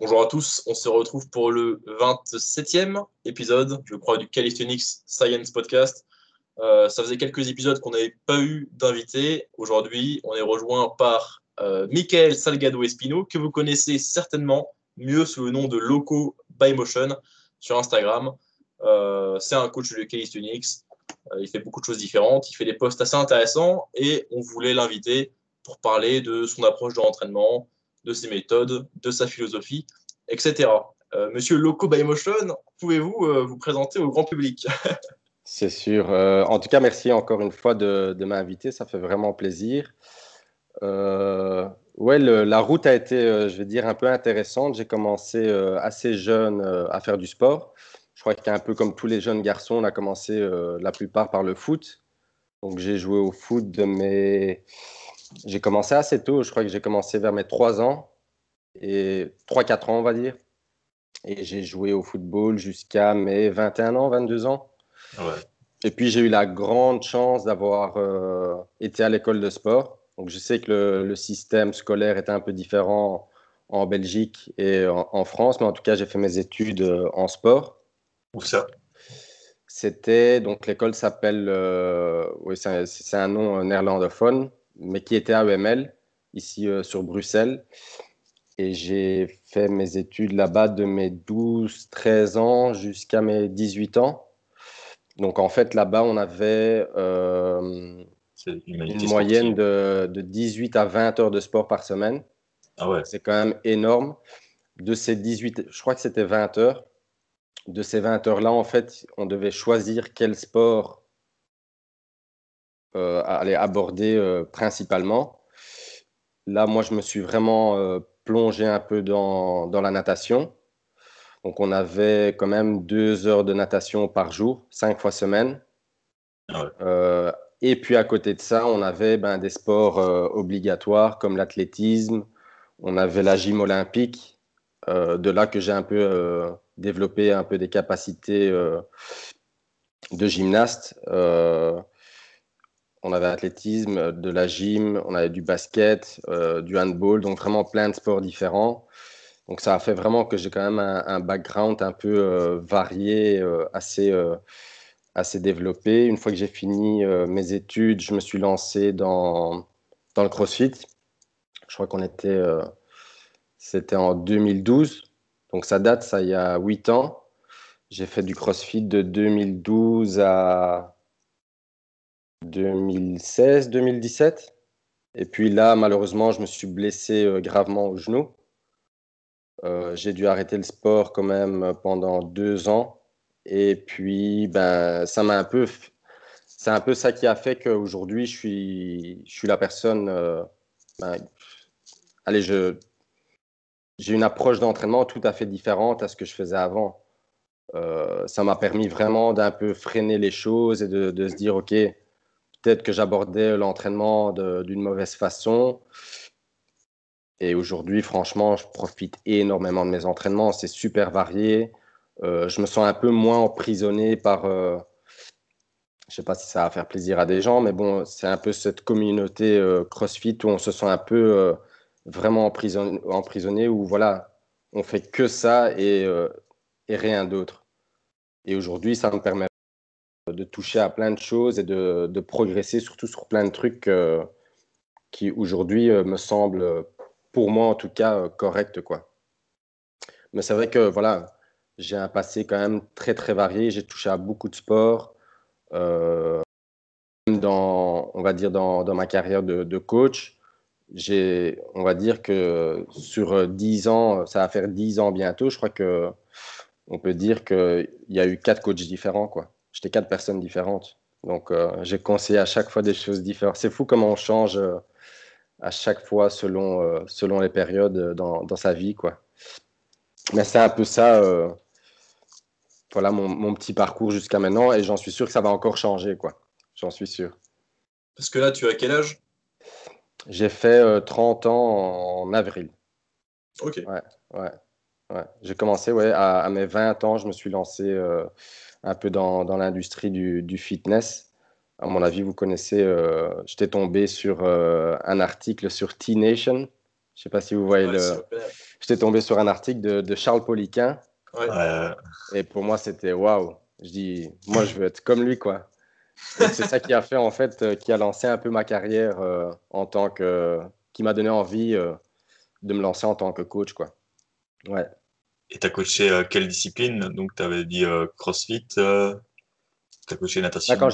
Bonjour à tous, on se retrouve pour le 27e épisode, je crois, du Calisthenics Science Podcast. Euh, ça faisait quelques épisodes qu'on n'avait pas eu d'invité. Aujourd'hui, on est rejoint par euh, Michael Salgado Espino, que vous connaissez certainement mieux sous le nom de Loco by Motion sur Instagram. Euh, c'est un coach de calisthenics. il fait beaucoup de choses différentes. Il fait des posts assez intéressants et on voulait l'inviter pour parler de son approche de l'entraînement, de ses méthodes, de sa philosophie, etc. Euh, monsieur Loco by Motion, pouvez-vous euh, vous présenter au grand public? C'est sûr. Euh, en tout cas, merci encore une fois de, m'inviter. Ça fait vraiment plaisir. ouais, la route a été, je vais dire, un peu intéressante. J'ai commencé assez jeune à faire du sport. Je crois qu'un peu comme tous les jeunes garçons, on a commencé la plupart par le foot. Donc j'ai joué au foot de mes j'ai commencé assez tôt, je crois que j'ai commencé vers mes 3 ans, et 3-4 ans, on va dire. Et j'ai joué au football jusqu'à mes 21 ans, 22 ans. Et puis j'ai eu la grande chance d'avoir euh, été à l'école de sport. Donc je sais que le, système scolaire était un peu différent en Belgique et en, France, mais en tout cas j'ai fait mes études euh, en sport. Où ça? C'était donc l'école s'appelle, euh, oui c'est un nom néerlandophone, mais qui était à EML, ici euh, sur Bruxelles. Et j'ai fait mes études là-bas de mes 12-13 ans jusqu'à mes 18 ans. Donc en fait, là-bas, on avait euh, une, moyenne de, de, 18 à 20 heures de sport par semaine. Ah ouais. C'est quand même énorme. De ces 18, je crois que c'était 20 heures. De ces 20 heures-là, en fait, on devait choisir quel sport euh, aller aborder euh, principalement. Là, moi, je me suis vraiment euh, plongé un peu dans, dans, la natation. Donc, on avait quand même deux heures de natation par jour, cinq fois semaine. Ah et puis, à côté de ça, on avait ben, des sports obligatoires comme l'athlétisme, on avait la gym olympique. de là que j'ai un peu développé un peu des capacités de gymnaste on avait athlétisme, de la gym, on avait du basket, euh, du handball, donc vraiment plein de sports différents. Donc ça a fait vraiment que j'ai quand même un, background un peu euh, varié, euh, assez, assez développé. Une fois que j'ai fini mes études, je me suis lancé dans, dans le CrossFit. Je crois qu'on était, c'était en 2012, donc ça date, ça il y a 8 ans. J'ai fait du CrossFit de 2012 à 2016-2017. Et puis là, malheureusement, je me suis blessé euh, gravement au genou. Euh, j'ai dû arrêter le sport quand même pendant deux ans. Et puis, ben, ça m'a un peu. C'est un peu ça qui a fait qu'aujourd'hui, je suis, je suis la personne. Euh, ben, allez, je, j'ai une approche d'entraînement tout à fait différente à ce que je faisais avant. ça m'a permis vraiment d'un peu freiner les choses et de, de se dire, OK, peut-être que j'abordais l'entraînement d'une mauvaise façon. Et aujourd'hui, franchement, je profite énormément de mes entraînements. C'est super varié. Euh, je me sens un peu moins emprisonné par. Euh, je ne sais pas si ça va faire plaisir à des gens, mais bon, c'est un peu cette communauté euh, CrossFit où on se sent un peu vraiment emprisonné, emprisonné, où voilà, on fait que ça et, et rien d'autre. Et aujourd'hui, ça me permet de toucher à plein de choses et de, progresser surtout sur plein de trucs euh, qui aujourd'hui euh, me semblent, pour moi en tout cas, euh, corrects. Quoi. Mais c'est vrai que voilà, j'ai un passé quand même très très varié. J'ai touché à beaucoup de sports. dans, on va dire dans, dans ma carrière de, de coach, j'ai, on va dire que sur 10 ans, ça va faire 10 ans bientôt, je crois que on peut dire qu'il y a eu quatre coachs différents. Quoi j'étais quatre personnes différentes. Donc, euh, j'ai conseillé à chaque fois des choses différentes. C'est fou comment on change euh, à chaque fois selon, euh, selon les périodes dans, dans, sa vie. Quoi. Mais c'est un peu ça, voilà mon, mon, petit parcours jusqu'à maintenant. Et j'en suis sûr que ça va encore changer. quoi. J'en suis sûr. Parce que là, tu as quel âge? J'ai fait 30 ans en avril. Ok. Ouais, ouais, ouais. J'ai commencé ouais, à, à, mes 20 ans, je me suis lancé un peu dans, dans l'industrie du, du, fitness. À mon avis, vous connaissez, euh, j'étais tombé sur euh, un article sur T-Nation. Je ne Je sais pas si vous voyez le. J'étais tombé sur un article de, de Charles Poliquin. Et pour moi, c'était waouh. Je dis, moi, je veux être comme lui, quoi. C'est ça qui a fait, en fait, euh, qui a lancé un peu ma carrière euh, en tant que. qui m'a donné envie euh, de me lancer en tant que coach, quoi. Ouais. Et tu as coaché quelle discipline? Donc, tu avais dit CrossFit, tu as coaché natation bah,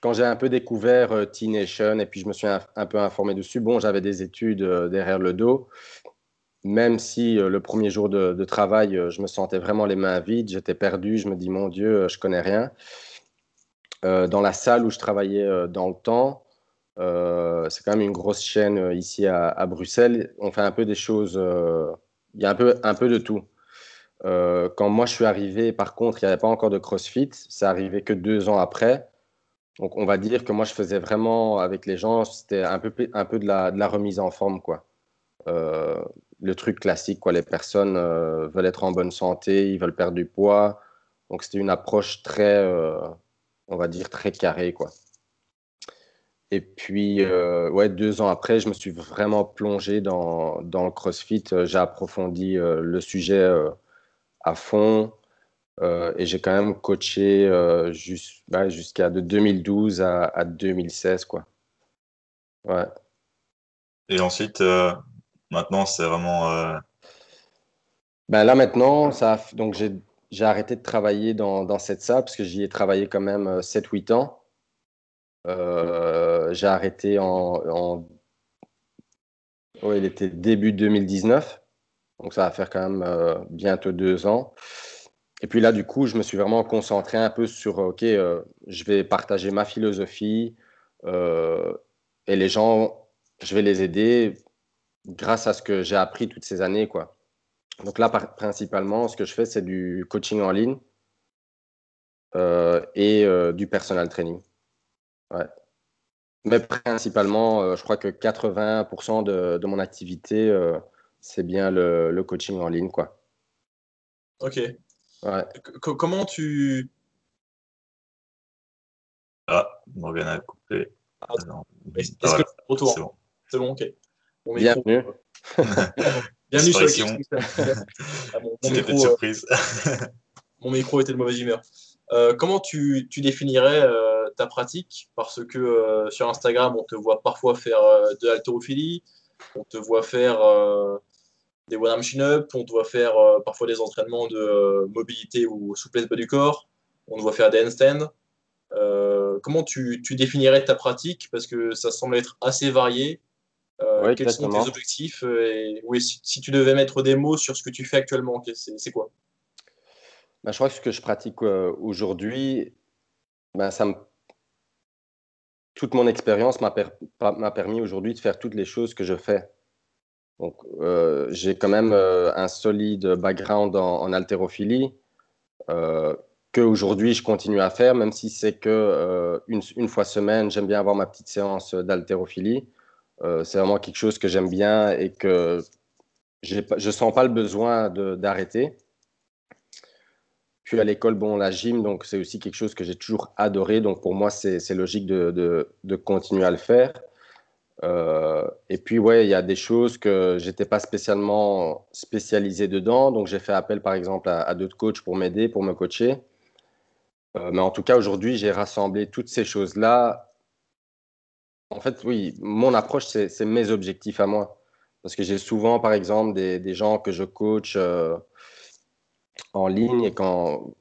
Quand j'ai un peu découvert T-Nation et puis je me suis un, peu informé dessus, bon, j'avais des études derrière le dos, même si le premier jour de, travail, je me sentais vraiment les mains vides, j'étais perdu, je me dis, mon Dieu, je connais rien. Euh, dans la salle où je travaillais euh, dans le temps, euh, c'est quand même une grosse chaîne ici à, Bruxelles. On fait un peu des choses, il y a un peu, un peu de tout. Quand moi je suis arrivé, par contre, il n'y avait pas encore de CrossFit. Ça arrivé que deux ans après. Donc, on va dire que moi, je faisais vraiment avec les gens, c'était un peu, un peu de, la, remise en forme, quoi. le truc classique, quoi. Les personnes veulent être en bonne santé, ils veulent perdre du poids. Donc, c'était une approche très, on va dire, très carré, quoi. Et puis, euh, ouais, deux ans après, je me suis vraiment plongé dans, dans le CrossFit. J'ai approfondi euh, le sujet euh, à fond et j'ai quand même coaché jusqu'à de 2012 à, 2016, quoi. Ouais. Et ensuite, maintenant, c'est vraiment. Ben là, maintenant, ça, donc j'ai arrêté de travailler dans, cette salle parce que j'y ai travaillé quand même 7-8 euh, ans. Euh, j'ai arrêté en, il était début 2019. Donc ça va faire quand même euh, bientôt deux ans. Et puis là, du coup, je me suis vraiment concentré un peu sur, OK, je vais partager ma philosophie et les gens, je vais les aider grâce à ce que j'ai appris toutes ces années, quoi. Donc là, principalement, ce que je fais, c'est du coaching en ligne euh, et euh, du personal training. Ouais. Mais principalement, euh, je crois que 80% de, de, mon activité, c'est bien le, le, coaching en ligne. Quoi. Ok. Ouais. comment tu. Ah, Morgan a coupé. Ah, Est-ce que c'est retour C'est bon. C'est bon, ok. Bienvenue. Bienvenue sur ah, mon, micro, surprise. mon micro était de mauvaise humeur. Euh, comment tu, tu définirais euh, ta pratique? Parce que euh, sur Instagram, on te voit parfois faire de l'haltérophilie, on te voit faire des one-arm chin-up, on te voit faire parfois des entraînements de mobilité ou souplesse bas du corps, on te voit faire des handstands. comment tu, tu définirais ta pratique? Parce que ça semble être assez varié. Euh, quels sont tes objectifs euh, et oui, si, tu devais mettre des mots sur ce que tu fais actuellement, c'est quoi? Bah, Je crois que ce que je pratique euh, aujourd'hui, bah, ça me... toute mon expérience m'a permis aujourd'hui de faire toutes les choses que je fais. Donc, j'ai quand même un solide background en, haltérophilie que aujourd'hui je continue à faire, même si c'est que une, une, fois semaine, j'aime bien avoir ma petite séance d'haltérophilie. Euh, c'est vraiment quelque chose que j'aime bien et que je ne sens pas le besoin d'arrêter. Puis à l'école, bon, la gym, donc c'est aussi quelque chose que j'ai toujours adoré. Donc pour moi, c'est logique de, de, continuer à le faire. Euh, et puis, ouais, il y a des choses que j'étais pas spécialement spécialisé dedans. Donc j'ai fait appel, par exemple, à, d'autres coachs pour m'aider, pour me coacher. Euh, mais en tout cas, aujourd'hui, j'ai rassemblé toutes ces choses-là en fait, oui, mon approche, c'est mes objectifs à moi. Parce que j'ai souvent, par exemple, des, gens que je coach euh, en ligne et quand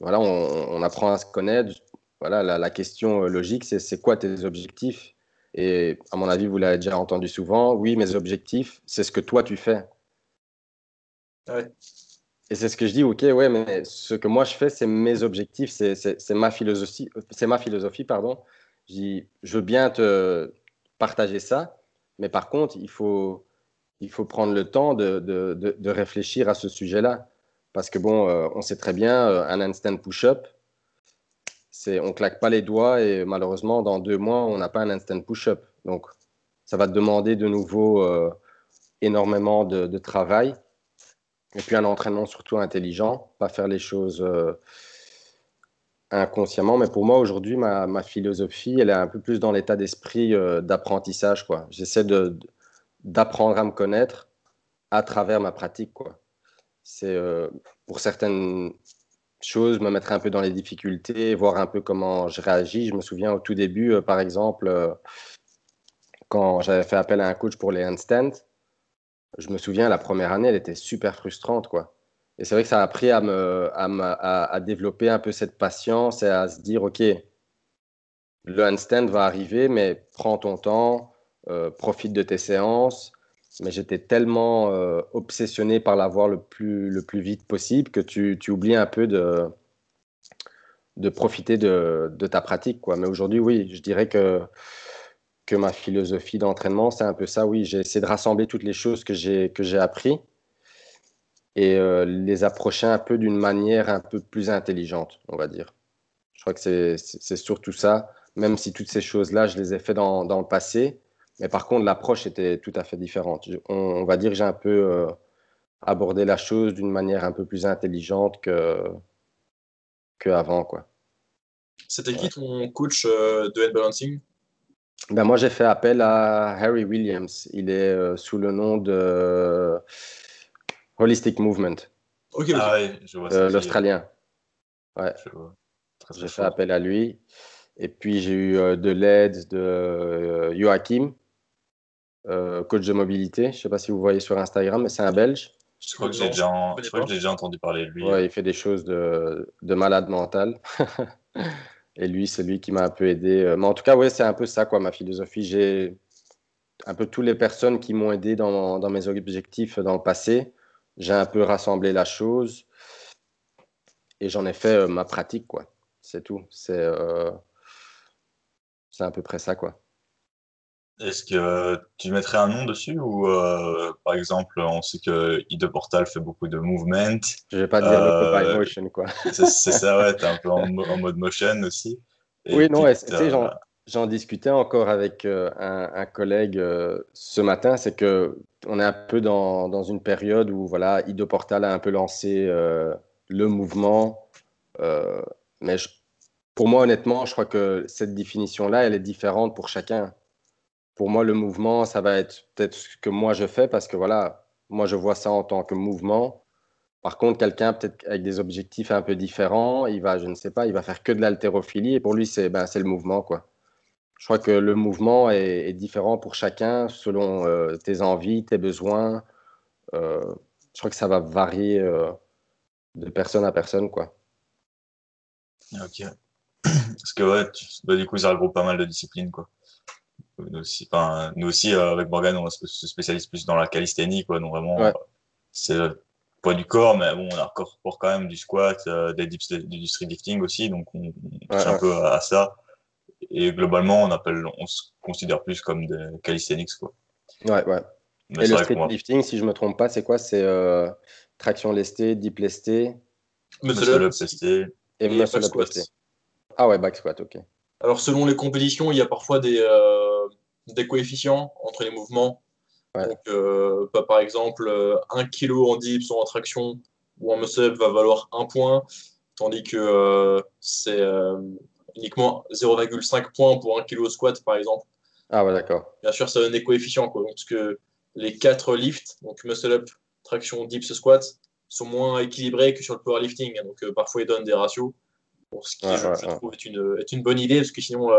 voilà, on, apprend à se connaître, voilà, la, question logique, c'est quoi tes objectifs? Et à mon avis, vous l'avez déjà entendu souvent, oui, mes objectifs, c'est ce que toi tu fais. Et c'est ce que je dis, ok, ouais, mais ce que moi je fais, c'est mes objectifs, c'est ma philosophie, c'est ma philosophie, pardon. Je je veux bien te partager ça, mais par contre, il faut, il faut prendre le temps de, de, de, réfléchir à ce sujet-là. Parce que bon, euh, on sait très bien, euh, un instant push-up, on claque pas les doigts et malheureusement, dans deux mois, on n'a pas un instant push-up. Donc, ça va demander de nouveau euh, énormément de, travail. Et puis un entraînement surtout intelligent, pas faire les choses inconsciemment, mais pour moi aujourd'hui, ma, philosophie, elle est un peu plus dans l'état d'esprit euh, d'apprentissage. Quoi. J'essaie de, d'apprendre à me connaître à travers ma pratique. Quoi. C'est euh, pour certaines choses, me mettre un peu dans les difficultés, voir un peu comment je réagis. Je me souviens au tout début, euh, par exemple, euh, quand j'avais fait appel à un coach pour les handstands, je me souviens, la première année, elle était super frustrante. Quoi. Et c'est vrai que ça a appris à, développer un peu cette patience et à se dire, OK, le handstand va arriver, mais prends ton temps, euh, profite de tes séances. Mais j'étais tellement euh, obsessionné par l'avoir le plus, le plus vite possible que tu, oublies un peu de, de profiter de, de ta pratique. Quoi. Mais aujourd'hui, oui, je dirais que que ma philosophie d'entraînement, c'est un peu ça, oui. J'ai essayé de rassembler toutes les choses que j'ai, que appris et euh, les approcher un peu d'une manière un peu plus intelligente, on va dire. Je crois que c'est, c'est surtout ça, même si toutes ces choses-là, je les ai fait dans, dans, le passé. Mais par contre, l'approche était tout à fait différente. On, va dire que j'ai un peu euh, abordé la chose d'une manière un peu plus intelligente que, que avant, quoi. C'était qui ton coach euh, de head balancing? Ben moi, j'ai fait appel à Harry Williams. Il est euh, sous le nom de Holistic Movement. Ok, ah, ouais, je vois euh, L'Australien. Ouais. J'ai fait appel à lui. Et puis, j'ai eu de l'aide de Joachim, coach de mobilité. Je ne sais pas si vous voyez sur Instagram, mais c'est un Belge. Je crois que j'ai déjà, déjà, entendu parler de lui. Ouais, il fait des choses de, de malade mental. Et lui, c'est lui qui m'a un peu aidé. Euh, mais en tout cas, ouais, c'est un peu ça, quoi, ma philosophie. J'ai un peu toutes les personnes qui m'ont aidé dans, dans, mes objectifs dans le passé. J'ai un peu rassemblé la chose et j'en ai fait euh, ma pratique, quoi. C'est tout. C'est euh, à peu près ça, quoi. Est-ce que tu mettrais un nom dessus ou par exemple on sait que Ido Portal fait beaucoup de movement. Je vais pas dire euh, le motion quoi. c'est ça ouais, tu es un peu en, mode motion aussi. oui non, j'en discutais encore avec un, un, collègue ce matin, c'est que on est un peu dans, dans, une période où voilà Ido Portal a un peu lancé le mouvement, mais pour moi honnêtement je crois que cette définition là elle est différente pour chacun pour moi, le mouvement, ça va être peut-être ce que moi je fais parce que voilà, moi je vois ça en tant que mouvement. Par contre, quelqu'un peut-être avec des objectifs un peu différents, il va, je ne sais pas, il va faire que de l'haltérophilie et pour lui, c'est ben, le mouvement. quoi. Je crois que le mouvement est, différent pour chacun selon euh, tes envies, tes besoins. Euh, je crois que ça va varier euh, de personne à personne. quoi. Ok. Parce que ouais, bah, du coup, ça regroupe pas mal de disciplines. quoi. Nous aussi, enfin, nous aussi euh, avec Morgan, on se spécialise plus dans la calisthénie, quoi. Donc vraiment, euh, c'est le poids du corps, mais bon, on a encore pour quand même du squat, euh, des dips, du street lifting aussi, donc on, touche un peu à, ça. Et globalement, on appelle, on se considère plus comme des calisthenics, quoi. Ouais, ouais. et le street lifting, si je me trompe pas, c'est quoi? C'est traction lestée, dip lestée, muscle up lesté et muscle up lesté. Ah ouais, back squat, ok. Alors selon les compétitions, il y a parfois des des coefficients entre les mouvements. Donc, euh, par exemple, 1 kg en dips ou en traction ou en muscle-up va valoir 1 point, tandis que euh, c'est euh, uniquement 0,5 points pour 1 kg squat, par exemple. Ah ouais, d'accord. Bien sûr, ça donne des coefficients, quoi. parce que les 4 lifts, donc muscle-up, traction, dips, squat, sont moins équilibrés que sur le powerlifting. Donc, parfois, ils donnent des ratios. Pour ce qui, je, trouve, est une, est une, bonne idée, parce que sinon,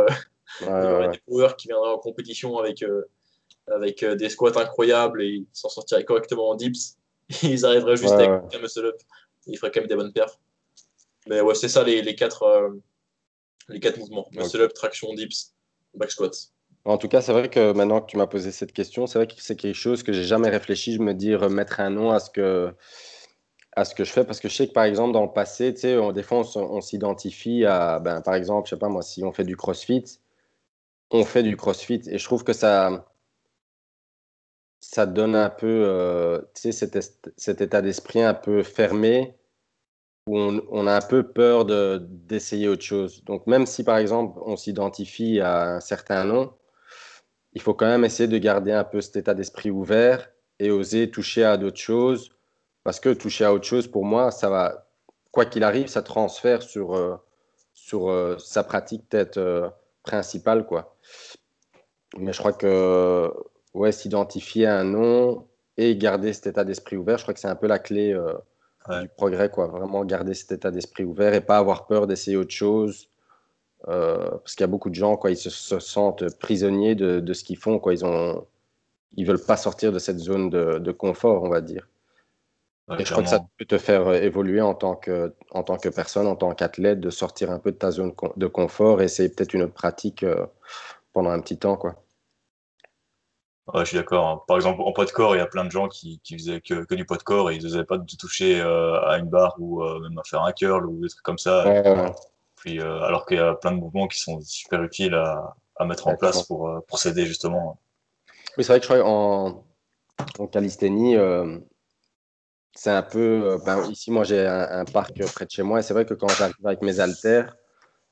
il y aurait des coureurs qui viendraient en compétition avec, euh, avec euh, des squats incroyables et ils s'en sortiraient correctement en dips. ils arriveraient juste avec un muscle up. Ils feraient quand même des bonnes perfs. Mais ouais, c'est ça les, les quatre, euh, les quatre mouvements muscle up, traction, dips, back squat. En tout cas, c'est vrai que maintenant que tu m'as posé cette question, c'est vrai que c'est quelque chose que j'ai jamais réfléchi. Je me dire mettre un nom à ce que à ce que je fais parce que je sais que par exemple dans le passé, tu sais, on, des on, s'identifie à, ben, par exemple, je sais pas moi, si on fait du CrossFit, on fait du CrossFit et je trouve que ça, ça donne un peu euh, cet, cet, état d'esprit un peu fermé où on, a un peu peur d'essayer autre chose. Donc même si par exemple on s'identifie à un certain nom, il faut quand même essayer de garder un peu cet état d'esprit ouvert et oser toucher à d'autres choses parce que toucher à autre chose pour moi, ça va, quoi qu'il arrive, ça transfère sur, euh, sur euh, sa pratique peut-être principale quoi. Mais je crois que ouais, s'identifier à un nom et garder cet état d'esprit ouvert. Je crois que c'est un peu la clé du progrès, quoi. Vraiment garder cet état d'esprit ouvert et pas avoir peur d'essayer autre chose. parce qu'il y a beaucoup de gens, quoi, ils se, sentent prisonniers de, de ce qu'ils font, quoi. Ils ont, ils veulent pas sortir de cette zone de, de confort, on va dire. Et je crois que ça peut te faire euh, évoluer en tant que, en tant que personne, en tant qu'athlète, de sortir un peu de ta zone de confort et c'est peut-être une autre pratique euh, pendant un petit temps. Quoi. Ouais, je suis d'accord. Hein. Par exemple, en poids de corps, il y a plein de gens qui, qui faisaient que, que, du poids de corps et ils n'osaient pas de toucher euh, à une barre ou même à faire un curl ou des trucs comme ça. Puis, alors qu'il y a plein de mouvements qui sont super utiles à, à mettre en place pour, pour s'aider justement mais c'est vrai que je crois en, en calisthénie, euh, c'est un peu. Euh, ben, ici, moi, j'ai un, parc près de chez moi et c'est vrai que quand j'arrive avec mes haltères,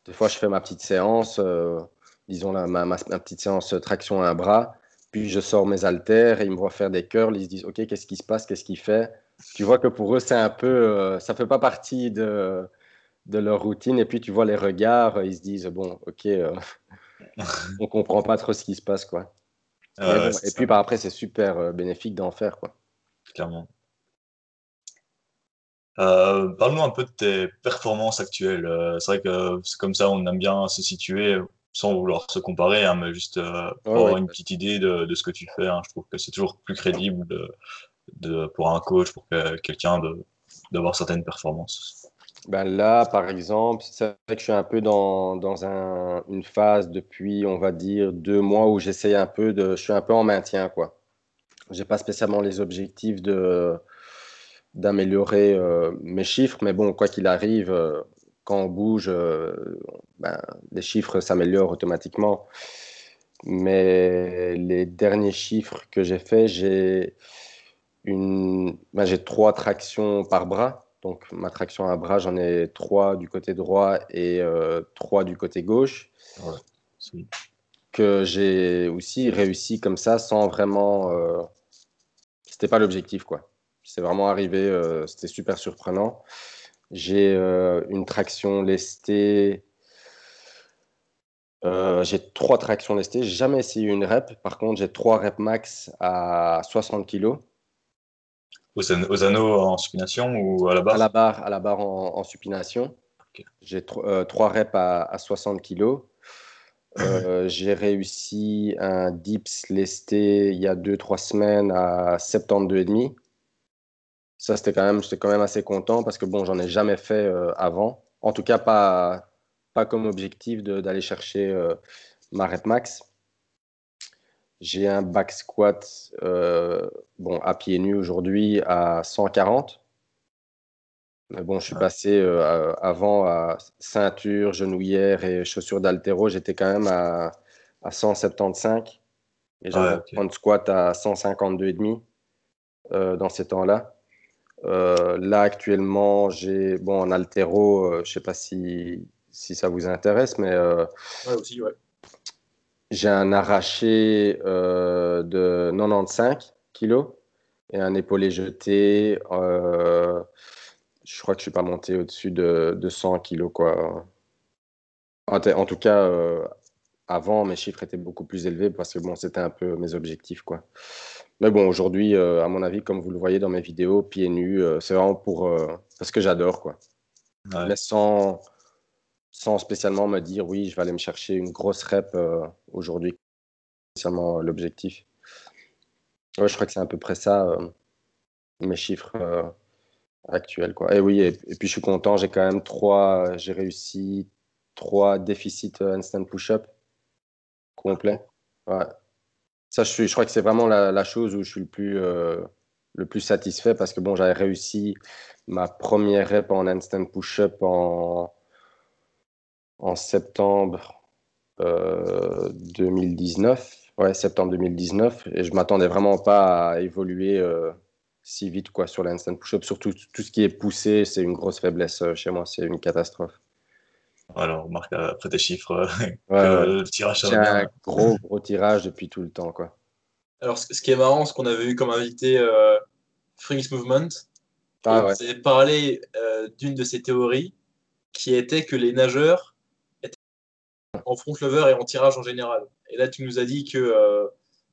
des fois, je fais ma petite séance, euh, disons ma, ma, petite séance traction à un bras, puis je sors mes haltères et ils me voient faire des curls. Ils se disent Ok, qu'est-ce qui se passe? Qu'est-ce qu'il fait? Tu vois que pour eux, c'est un peu. ça fait pas partie de, de leur routine. Et puis, tu vois les regards, ils se disent Bon, ok, on comprend pas trop ce qui se passe, quoi et puis par après, c'est super euh, bénéfique d'en faire. Quoi. Clairement. Euh, Parle-nous un peu de tes performances actuelles. Euh, c'est vrai que c'est comme ça, on aime bien se situer sans vouloir se comparer, hein, mais juste euh, pour avoir une petite idée de, de, ce que tu fais. Hein. Je trouve que c'est toujours plus crédible de, de, pour un coach, pour quelqu'un d'avoir certaines performances. Ben là, par exemple, c'est vrai que je suis un peu dans, dans un, une phase depuis, on va dire, deux mois où j'essaye un peu de. Je suis un peu en maintien, quoi. J'ai pas spécialement les objectifs de d'améliorer euh, mes chiffres, mais bon, quoi qu'il arrive, euh, quand on bouge, euh, ben, les chiffres s'améliorent automatiquement. Mais les derniers chiffres que j'ai faits, j'ai une, ben, j'ai trois tractions par bras donc ma traction à bras, j'en ai trois du côté droit et trois du côté gauche. Que j'ai aussi réussi comme ça sans vraiment. C'était pas l'objectif quoi. C'est vraiment arrivé, euh, c'était super surprenant. J'ai euh, une traction lestée. j'ai trois tractions lestées. J'ai jamais essayé une rep. Par contre, j'ai trois reps max à 60 kg. Aux, anneaux en supination ou à la barre? À la barre, à la barre en, supination. J'ai euh, trois reps à, 60 kg. Euh, j'ai réussi un dips lesté il y a 2-3 semaines à 72,5. Ça, c'était quand même, j'étais quand même assez content parce que bon, j'en ai jamais fait euh, avant. En tout cas, pas, pas comme objectif d'aller chercher ma rep max. J'ai un back squat euh, bon, à pieds nus aujourd'hui à 140. Mais bon, je suis passé euh, avant à ceinture, genouillère et chaussures d'altéro. J'étais quand même à, à 175. Et j'avais un squat à 152,5 euh, dans ces temps-là. Euh, là, actuellement, j'ai bon, en altéro, je ne sais pas si, si ça vous intéresse, mais. ouais, aussi, ouais. J'ai un arraché euh, de 95 kg et un épaulé jeté. Euh, je crois que je ne suis pas monté au-dessus de, 100 kg. Quoi. En, tout cas, euh, avant, mes chiffres étaient beaucoup plus élevés parce que bon, c'était un peu mes objectifs. Quoi. Mais bon, aujourd'hui, à mon avis, comme vous le voyez dans mes vidéos, pieds nus, c'est vraiment pour, parce que j'adore. quoi. Ouais. sans, sans spécialement me dire oui, je vais aller me chercher une grosse rep euh, aujourd'hui. Spécialement euh, l'objectif. Ouais, je crois que c'est à peu près ça, euh, mes chiffres actuels. Quoi. Et oui, et, puis je suis content, j'ai quand même trois, j'ai réussi trois déficits instant push-up complets. Ouais. Ça, je, crois que c'est vraiment la, chose où je suis le plus, le plus satisfait parce que bon, j'avais réussi ma première rep en instant push-up en septembre 2019. Euh, ouais, septembre 2019. Et je m'attendais vraiment pas à évoluer euh, si vite quoi, sur l'instant push-up. Surtout tout ce qui est poussé, c'est une grosse faiblesse euh, chez moi. C'est une catastrophe. Alors, Marc, après tes chiffres, le tirage J'ai un gros, gros tirage depuis tout le temps. Quoi. Alors, ce qui est marrant, c'est qu'on avait eu comme invité euh, Movement. Ah, ouais. On parlé d'une de ses théories qui était que les nageurs en front lever et en tirage en général. Et là, tu nous as dit que euh,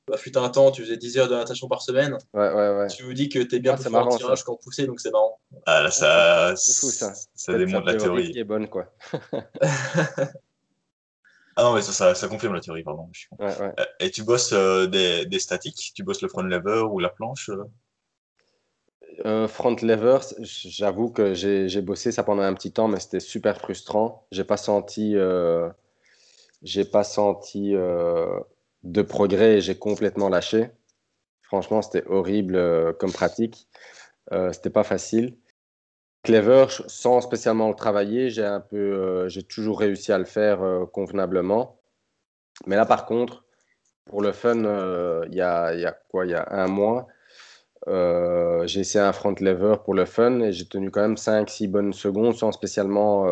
bah, fut un temps, tu faisais 10 heures de natation par semaine. Ouais, ouais, ouais. Tu vous dis que tu es bien Ah, plus c'est fort en tirage qu'en poussée, donc c'est marrant. Ah, là, ça, C'est fou, ça. ça démontre la théorie. qui est bonne, quoi. Ah non, mais ça, ça, ça confirme la théorie, pardon. Ouais, ouais. Euh, Et tu bosses euh, des, des statiques? Tu bosses le front lever ou la planche euh? Front lever, j'avoue que j'ai bossé ça pendant un petit temps, mais c'était super frustrant. J'ai pas senti, euh, j'ai pas senti de progrès et j'ai complètement lâché. Franchement, c'était horrible comme pratique. Euh, c'était pas facile. Clever, sans spécialement le travailler, j'ai un peu, euh, j'ai toujours réussi à le faire euh, convenablement. Mais là, par contre, pour le fun, euh, il y a, y a quoi? Il y a un mois. J'ai essayé un front lever pour le fun et j'ai tenu quand même 5-6 bonnes secondes sans spécialement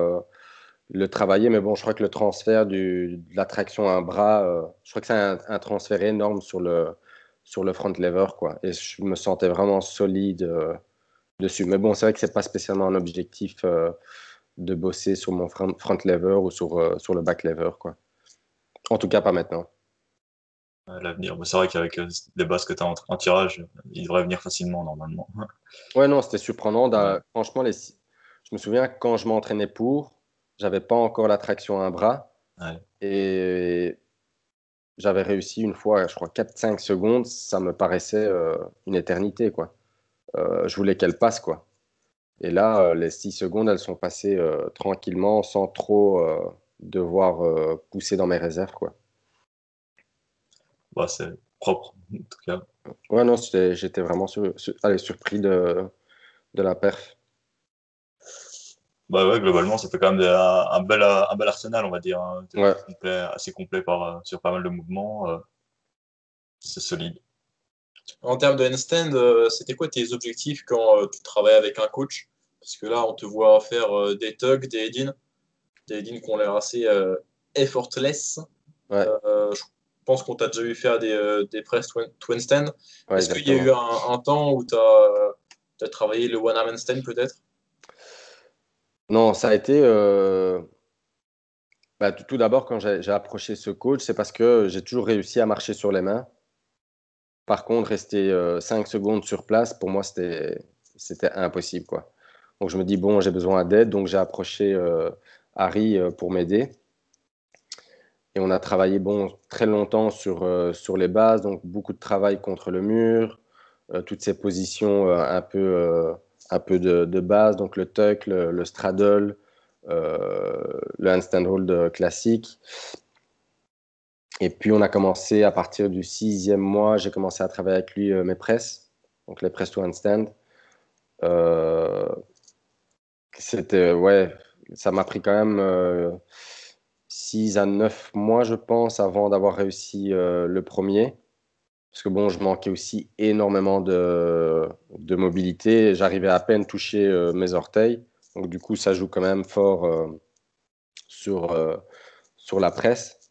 le travailler. Mais bon, je crois que le transfert de la traction à un bras, je crois que c'est un, un transfert énorme sur le, sur le front lever, quoi. Et je me sentais vraiment solide dessus. Mais bon, c'est vrai que c'est pas spécialement un objectif euh, de bosser sur mon front, front lever ou sur, euh, sur le back lever, quoi. En tout cas, pas maintenant. à l'avenir C'est vrai qu'avec euh, les bases que tu as en, en tirage, il devrait venir facilement normalement. Ouais, non, c'était surprenant. Franchement, les... je me souviens que quand je m'entraînais pour, j'avais pas encore la traction à un bras. Ouais. Et j'avais réussi une fois, je crois, 4-5 secondes. Ça me paraissait euh, une éternité, quoi. Euh, je voulais qu'elle passe, quoi. Et là, euh, les 6 secondes, elles sont passées euh, tranquillement, sans trop devoir pousser dans mes réserves, quoi. Bah, c'est propre, en tout cas. Ouais, non, j'étais vraiment sur- sur- allez, surpris de, de la perf. Bah ouais, globalement, ça fait quand même un, un bel, un bel arsenal, on va dire. hein. Ouais. Complet, assez complet par, sur pas mal de mouvements. euh, c'est solide. En termes de handstand, euh, c'était quoi tes objectifs quand euh, tu travailles avec un coach? Parce que là, on te voit faire euh, des tugs, des head des head qui ont l'air assez effortless. Ouais. Je pense qu'on t'a déjà vu faire des, des press to handstand. Ouais, Est-ce qu'il y a eu un, un temps où tu as, travaillé le one arm handstand peut-être? Non, ça a été. euh, bah, tout tout d'abord, quand j'ai approché ce coach, c'est parce que j'ai toujours réussi à marcher sur les mains. Par contre, rester 5 secondes sur place, pour moi, c'était impossible, quoi. Donc, je me dis, bon, j'ai besoin d'aide. Donc, j'ai approché euh, Harry euh, pour m'aider. Et on a travaillé bon, très longtemps sur, euh, sur les bases, donc beaucoup de travail contre le mur, euh, toutes ces positions euh, un peu, euh, un peu de, de base, donc le tuck, le, le straddle, euh, le handstand hold classique. Et puis on a commencé à partir du sixième mois, j'ai commencé à travailler avec lui euh, mes presses, donc les presses to handstand. Euh, C'était, ouais, ça m'a pris quand même euh, 6 à 9 mois, je pense, avant d'avoir réussi euh, le premier. Parce que bon, je manquais aussi énormément de, de mobilité. J'arrivais à peine toucher euh, mes orteils. Donc du coup, ça joue quand même fort sur, sur la presse.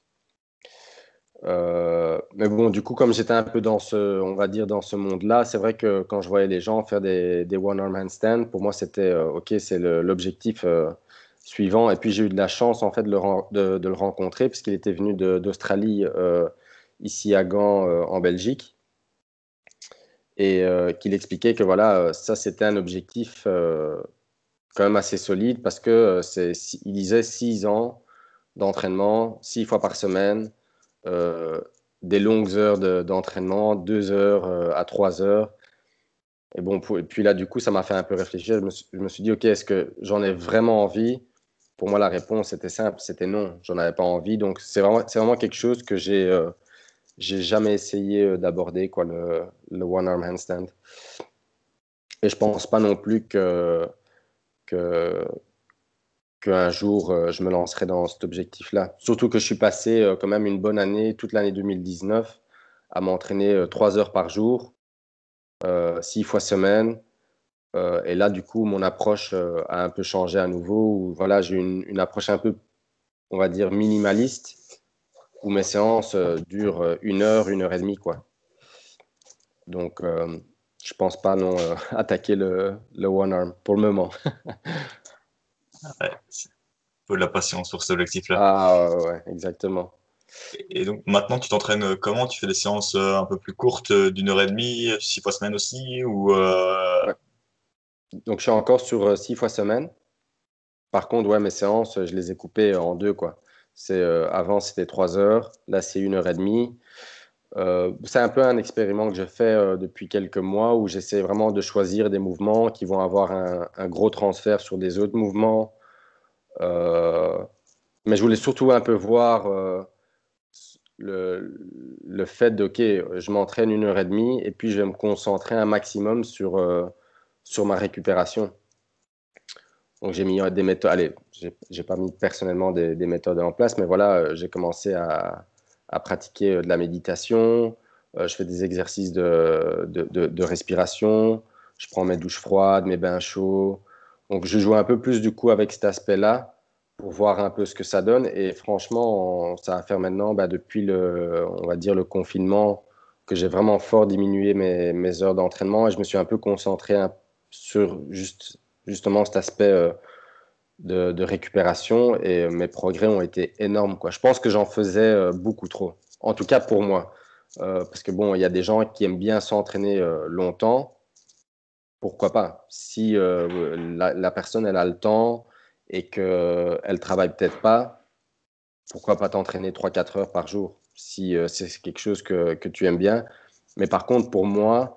Euh, mais bon, du coup, comme j'étais un peu dans ce, on va dire, dans ce monde-là, c'est vrai que quand je voyais les gens faire des, des one-arm handstand, pour moi, c'était euh, OK, c'est l'objectif euh, suivant. Et puis, j'ai eu de la chance, en fait, de le, de, de le rencontrer, puisqu'il était venu d'Australie, ici à Gand, en Belgique. Et qu'il expliquait que voilà, ça, c'était un objectif quand même assez solide, parce que il disait six ans d'entraînement, six fois par semaine des longues heures de- d'entraînement, deux heures euh, à trois heures. Et bon, puis là, du coup, ça m'a fait un peu réfléchir. Je me suis, dit, OK, est-ce que j'en ai vraiment envie? Pour moi, la réponse était simple, c'était non, j'en avais pas envie. Donc, c'est vraiment, quelque chose que j'ai euh, jamais essayé euh, d'aborder, quoi, le, le one-arm handstand. Et je pense pas non plus que, qu'un jour euh, je me lancerai dans cet objectif-là. Surtout que je suis passé euh, quand même une bonne année, toute l'année 2019, à m'entraîner euh, trois heures par jour, six fois semaine. Et là, du coup, mon approche a un peu changé à nouveau. Voilà, j'ai une, approche un peu, on va dire, minimaliste, où mes séances durent une heure, une heure et demie, quoi. Donc, je pense pas non attaquer le one arm pour le moment. Ouais, faut de la patience pour cet objectif-là. Ah ouais, exactement. Et donc maintenant, tu t'entraînes comment? Tu fais des séances un peu plus courtes, d'une heure et demie, six fois semaine aussi ou Donc je suis encore sur six fois semaine. Par contre, ouais, mes séances, je les ai coupées en deux. Quoi. C'est, avant, c'était trois heures. Là, c'est une heure et demie. Euh, c'est un peu un expériment que je fais euh, depuis quelques mois où j'essaie vraiment de choisir des mouvements qui vont avoir un, gros transfert sur des autres mouvements. Euh, mais je voulais surtout un peu voir le, fait de, OK, je m'entraîne une heure et demie et puis je vais me concentrer un maximum sur, sur ma récupération. Donc j'ai mis des méthodes, allez, j'ai pas mis personnellement des, méthodes en place, mais voilà, j'ai commencé à, à pratiquer euh, de la méditation, euh, je fais des exercices de, de, respiration, je prends mes douches froides, mes bains chauds. Donc je joue un peu plus du coup avec cet aspect-là pour voir un peu ce que ça donne. Et franchement, ça va faire maintenant, bah, depuis le, on va dire le confinement, que j'ai vraiment fort diminué mes, mes heures d'entraînement et je me suis un peu concentré sur juste, justement cet aspect euh, de, récupération et mes progrès ont été énormes. Quoi. Je pense que j'en faisais euh, beaucoup trop, en tout cas pour moi. Euh, parce que bon, il y a des gens qui aiment bien s'entraîner euh, longtemps. Pourquoi pas? Si la, personne elle a le temps et qu'elle travaille peut-être pas, pourquoi pas t'entraîner 3-4 heures par jour? Si c'est quelque chose que, que tu aimes bien. Mais par contre, pour moi,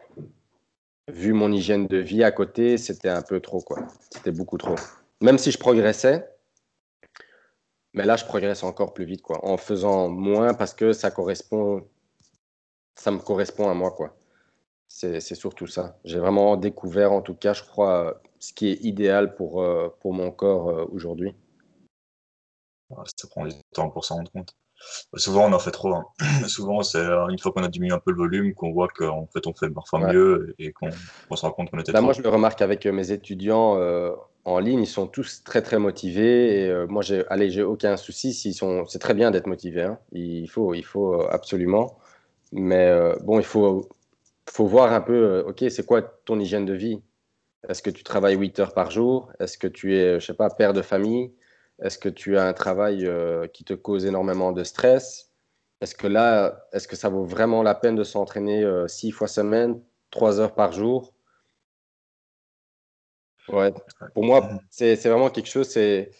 vu mon hygiène de vie à côté, c'était un peu trop, quoi. C'était beaucoup trop même si je progressais, mais là, je progresse encore plus vite, quoi, en faisant moins parce que ça correspond, ça me correspond à moi, quoi. C'est surtout ça. J'ai vraiment découvert, en tout cas, je crois, ce qui est idéal pour, euh, pour mon corps euh, aujourd'hui. Ça prend du temps pour s'en rendre compte. Souvent, on en fait trop. Hein. Souvent, c'est euh, une fois qu'on a diminué un peu le volume qu'on voit qu'en fait, on fait parfois mieux et qu'on se rend compte qu'on était Là, bah, Moi, je le remarque avec mes étudiants en ligne, ils sont tous très très motivés. Et euh, moi, j'ai, allez, j'ai aucun souci. S'ils sont, c'est très bien d'être motivé. Hein. Il faut, il faut euh, absolument. Mais euh, bon, il faut, faut voir un peu. ok, c'est quoi ton hygiène de vie? Est-ce que tu travailles 8 heures par jour? Est-ce que tu es, je sais pas, père de famille? Est-ce que tu as un travail qui te cause énormément de stress? Est-ce que là, est-ce que ça vaut vraiment la peine de s'entraîner 6 fois semaine, 3 heures par jour? Ouais, pour moi, c'est vraiment quelque chose, c'est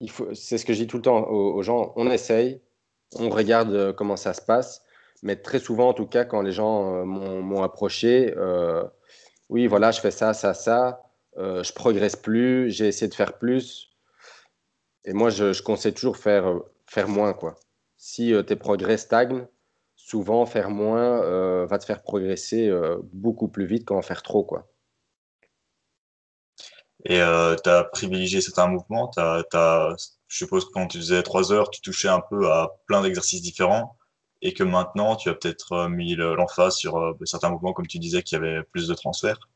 ce que je dis tout le temps aux, gens, on essaye, on regarde euh, comment ça se passe, mais très souvent, en tout cas, quand les gens euh, m'ont approché, euh, oui, voilà, je fais ça, ça, ça, je progresse plus, j'ai essayé de faire plus, et moi, je, conseille toujours faire, faire moins, quoi. Si tes progrès stagnent, souvent, faire moins va te faire progresser beaucoup plus vite qu'en faire trop, quoi. Et euh, tu as privilégié certains mouvements. je suppose que quand tu faisais trois heures, tu touchais un peu à plein d'exercices différents et que maintenant, tu as peut-être euh, mis l'emphase sur euh, certains mouvements, comme tu disais, qui avaient plus de transfert.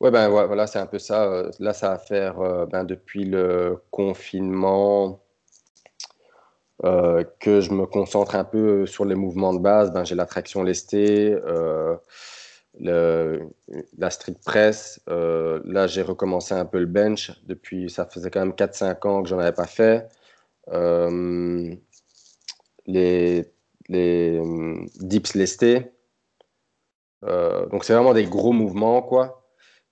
Ouais, ben voilà, c'est un peu ça. Là, ça va faire ben, depuis le confinement que je me concentre un peu sur les mouvements de base. Ben, j'ai la traction lestée le, la street press. Euh, là, j'ai recommencé un peu le bench. Depuis, ça faisait quand même 4-5 ans que j'en avais pas fait. Euh, les, les euh, dips lestés. donc, c'est vraiment des gros mouvements, quoi.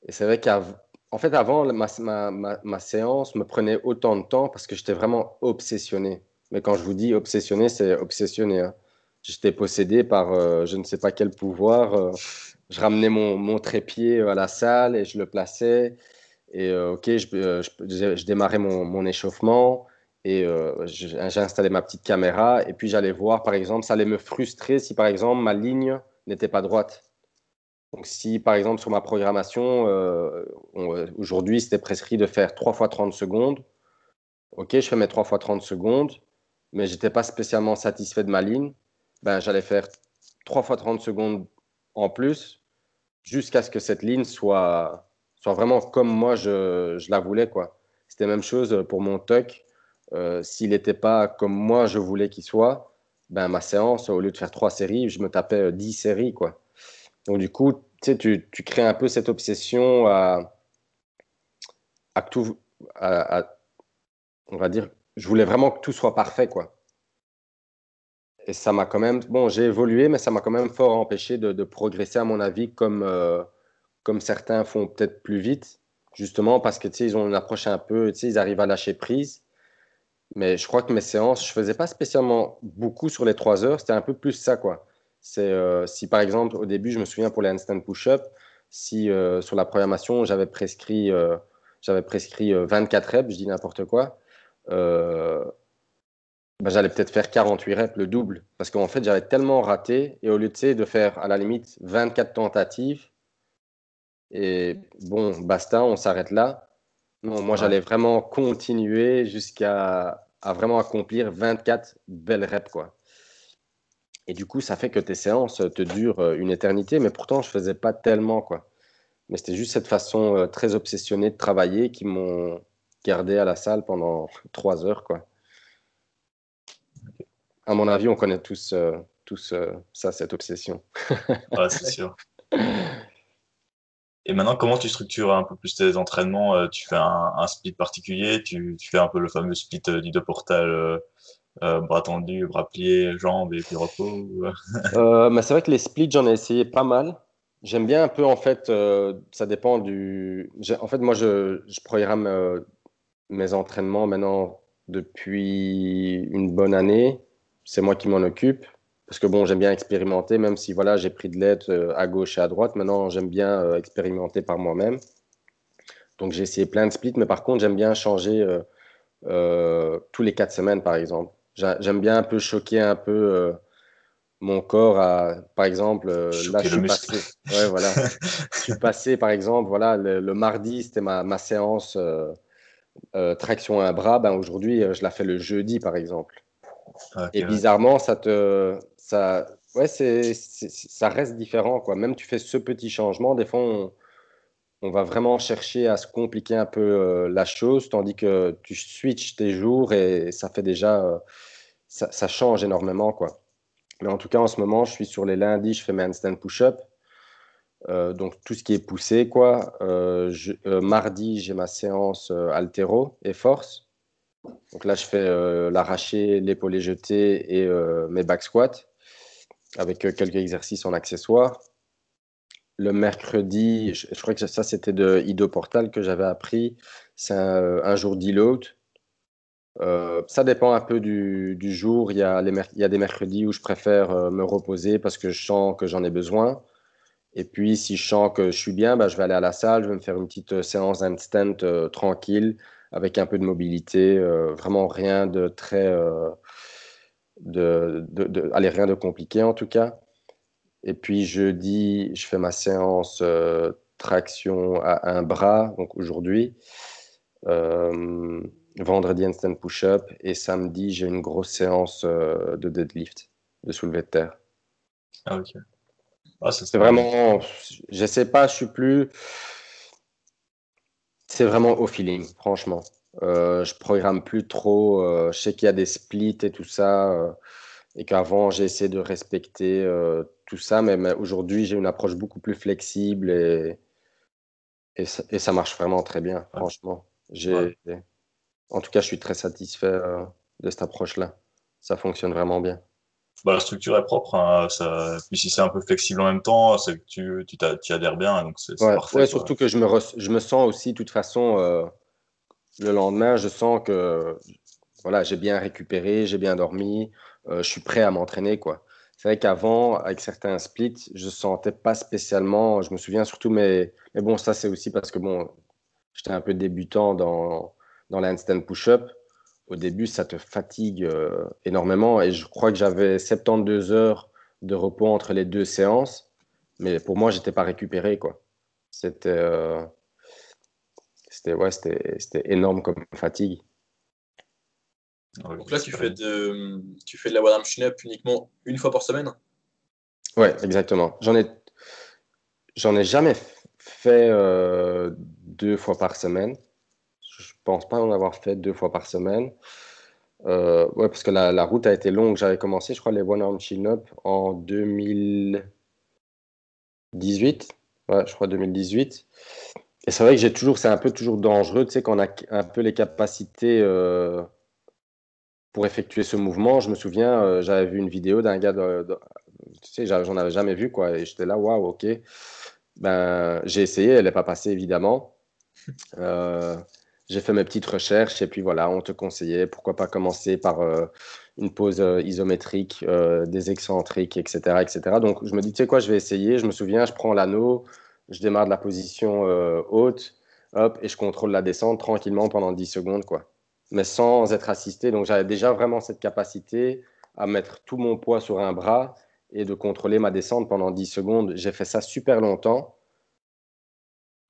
Et c'est vrai qu'en fait, avant, ma, séance me prenait autant de temps parce que j'étais vraiment obsessionné. Mais quand je vous dis obsessionné, c'est obsessionné. Hein. J'étais possédé par je ne sais pas quel pouvoir je ramenais mon, trépied euh, à la salle et je le plaçais. Et euh, ok, je, euh, démarrais mon, échauffement et j'ai installé ma petite caméra. Et puis j'allais voir, par exemple, ça allait me frustrer si par exemple ma ligne n'était pas droite. Donc si par exemple sur ma programmation, aujourd'hui c'était prescrit de faire 3 fois 30 secondes. Ok, je fais mes 3 fois 30 secondes, mais j'étais pas spécialement satisfait de ma ligne. Ben, j'allais faire 3 fois 30 secondes en plus jusqu'à ce que cette ligne soit, soit vraiment comme moi je, je la voulais. quoi. C'était la même chose pour mon tuck. Euh, s'il n'était pas comme moi je voulais qu'il soit, ben, ma séance, au lieu de faire trois séries, je me tapais euh, dix séries. quoi. Donc du coup, tu, tu crées un peu cette obsession à, à tout... À, on va dire, je voulais vraiment que tout soit parfait. quoi. et ça m'a quand même, bon, j'ai évolué, mais ça m'a quand même fort empêché de, progresser, à mon avis, comme, euh, comme certains font peut-être plus vite, justement parce que, tu sais, ils ont une approche un peu, tu sais, ils arrivent à lâcher prise. Mais je crois que mes séances, je faisais pas spécialement beaucoup sur les trois heures, c'était un peu plus ça, quoi. C'est euh, si par exemple, au début, je me souviens pour les handstand push-up, si euh, sur la programmation, j'avais prescrit, j'avais prescrit 24 reps, je dis n'importe quoi, bah, j'allais peut-être faire 48 reps, le double. Parce qu'en fait, j'avais tellement raté. Et au lieu de, de faire, à la limite, 24 tentatives, et bon, basta, on s'arrête là. Non, moi, j'allais vraiment continuer jusqu'à à vraiment accomplir 24 belles reps, quoi. Et du coup, ça fait que tes séances te durent euh, une éternité, mais pourtant, je faisais pas tellement, quoi. Mais c'était juste cette façon euh, très obsessionnée de travailler qui m'ont gardé à la salle pendant trois heures, quoi à mon avis, on connaît tous, euh, tous euh, ça, cette obsession. ouais, c'est sûr. Et maintenant, comment tu structures un peu plus tes entraînements euh, Tu fais un, split particulier tu, fais un peu le fameux split du deux portal bras tendus, bras pliés, jambes et puis repos bah, C'est vrai que les splits, j'en ai essayé pas mal. J'aime bien un peu, en fait, ça dépend du. En fait, moi, je, je programme mes entraînements maintenant depuis une bonne année c'est moi qui m'en occupe. Parce que bon, j'aime bien expérimenter, même si voilà, j'ai pris de l'aide euh, à gauche et à droite. Maintenant, j'aime bien euh, expérimenter par moi-même. Donc, j'ai essayé plein de splits, mais par contre, j'aime bien changer euh, tous les quatre semaines, par exemple. J'aime bien un peu choquer un peu mon corps à, par exemple, là, je suis passé. Ouais, voilà. je suis passé, par exemple, voilà, le, mardi, c'était ma, ma, séance traction à un bras. Ben, Aujourd'hui, je la fais le jeudi, par exemple et bizarrement, ça te, ça, ouais, c'est, ça reste différent, quoi. Même tu fais ce petit changement, des fois, on, va vraiment chercher à se compliquer un peu euh, la chose, tandis que tu switches tes jours et ça fait déjà, euh, ça, change énormément, quoi. Mais en tout cas, en ce moment, je suis sur les lundis, je fais mes handstand push-up. Euh, donc tout ce qui est poussé, quoi. mardi, j'ai ma séance altéro et force. Donc là, je fais euh, l'arraché, l'épaulé jeté et euh, mes back squats avec euh, quelques exercices en accessoire. Le mercredi, je, crois que ça c'était de Ido Portal que j'avais appris. C'est un, jour deload. Ça dépend un peu du, jour. Il y, a des mercredis où je préfère me reposer parce que je sens que j'en ai besoin. Et puis, si je sens que je suis bien, bah, je vais aller à la salle, je vais me faire une petite séance instant tranquille avec un peu de mobilité, euh, vraiment rien de très. Euh, de, de, allez, rien de compliqué en tout cas. Et puis jeudi, je fais ma séance euh, traction à un bras, donc aujourd'hui. Vendredi, instant push-up. Et samedi, j'ai une grosse séance de deadlift, de soulevé de terre. Ah, ok. Ah, c'est vraiment. Je sais pas, je suis plus. C'est vraiment au feeling, franchement. Euh, je programme plus trop. Euh, je sais qu'il y a des splits et tout ça. Euh, et qu'avant, j'ai essayé de respecter euh, tout ça. Mais, aujourd'hui, j'ai une approche beaucoup plus flexible et, et, ça, marche vraiment très bien, franchement. J'ai, En tout cas, je suis très satisfait de cette approche-là. Ça fonctionne vraiment bien. Bah, la structure est propre. Hein, ça... Puis si c'est un peu flexible en même temps, c'est que tu, tu, adhères bien. Donc c'est, parfait. surtout que je me, je me sens aussi, de toute façon, euh, le lendemain, je sens que voilà, j'ai bien récupéré, j'ai bien dormi, euh, je suis prêt à m'entraîner. quoi. C'est vrai qu'avant, avec certains splits, je sentais pas spécialement. Je me souviens surtout, mais, mais bon, ça c'est aussi parce que bon, j'étais un peu débutant dans, dans l'handstand push-up au début, ça te fatigue euh, énormément. Et je crois que j'avais 72 heures de repos entre les deux séances. Mais pour moi, j'étais pas récupéré. quoi. C'était euh, c'était ouais, énorme comme fatigue. Donc là, tu fais, de, tu fais de la warm up uniquement une fois par semaine? Ouais, exactement. J'en ai, j'en ai jamais fait euh, deux fois par semaine pense pas en avoir fait deux fois par semaine. Euh, ouais, parce que la, route a été longue. J'avais commencé, je crois, les One Arm Chin Up en 2018. Ouais, je crois 2018. Et c'est vrai que j'ai toujours, c'est un peu toujours dangereux, tu sais, qu'on a un peu les capacités. Euh, pour effectuer ce mouvement, je me souviens, j'avais vu une vidéo d'un gars, tu sais, j'en avais jamais vu, quoi. Et j'étais là, waouh, ok. Ben, j'ai essayé, elle n'est pas passée, évidemment. J'ai fait mes petites recherches et puis voilà, on te conseillait, pourquoi pas commencer par une pose isométrique, des excentriques, etc., etc. Donc je me dis, tu sais quoi, je vais essayer. Je me souviens, je prends l'anneau, je démarre de la position haute, hop, et je contrôle la descente tranquillement pendant 10 secondes, quoi. Mais sans être assisté. Donc j'avais déjà vraiment cette capacité à mettre tout mon poids sur un bras et de contrôler ma descente pendant 10 secondes. J'ai fait ça super longtemps.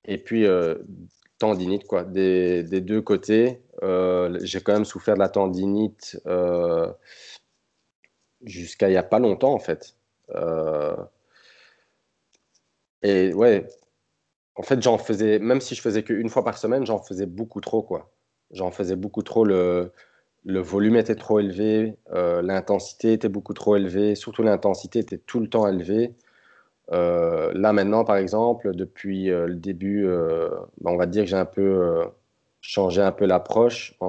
Et puis, euh, tendinite, quoi. Des, des deux côtés, euh, j'ai quand même souffert de la tendinite euh, jusqu'à il n'y a pas longtemps, en fait. et ouais, en fait, j'en faisais, même si je faisais qu'une fois par semaine, j'en faisais beaucoup trop, quoi. J'en faisais beaucoup trop. Le, le volume était trop élevé, euh, l'intensité était beaucoup trop élevée, surtout l'intensité était tout le temps élevée. Euh, là maintenant, par exemple, depuis euh, le début, ben, on va dire que j'ai un peu changé un peu l'approche en,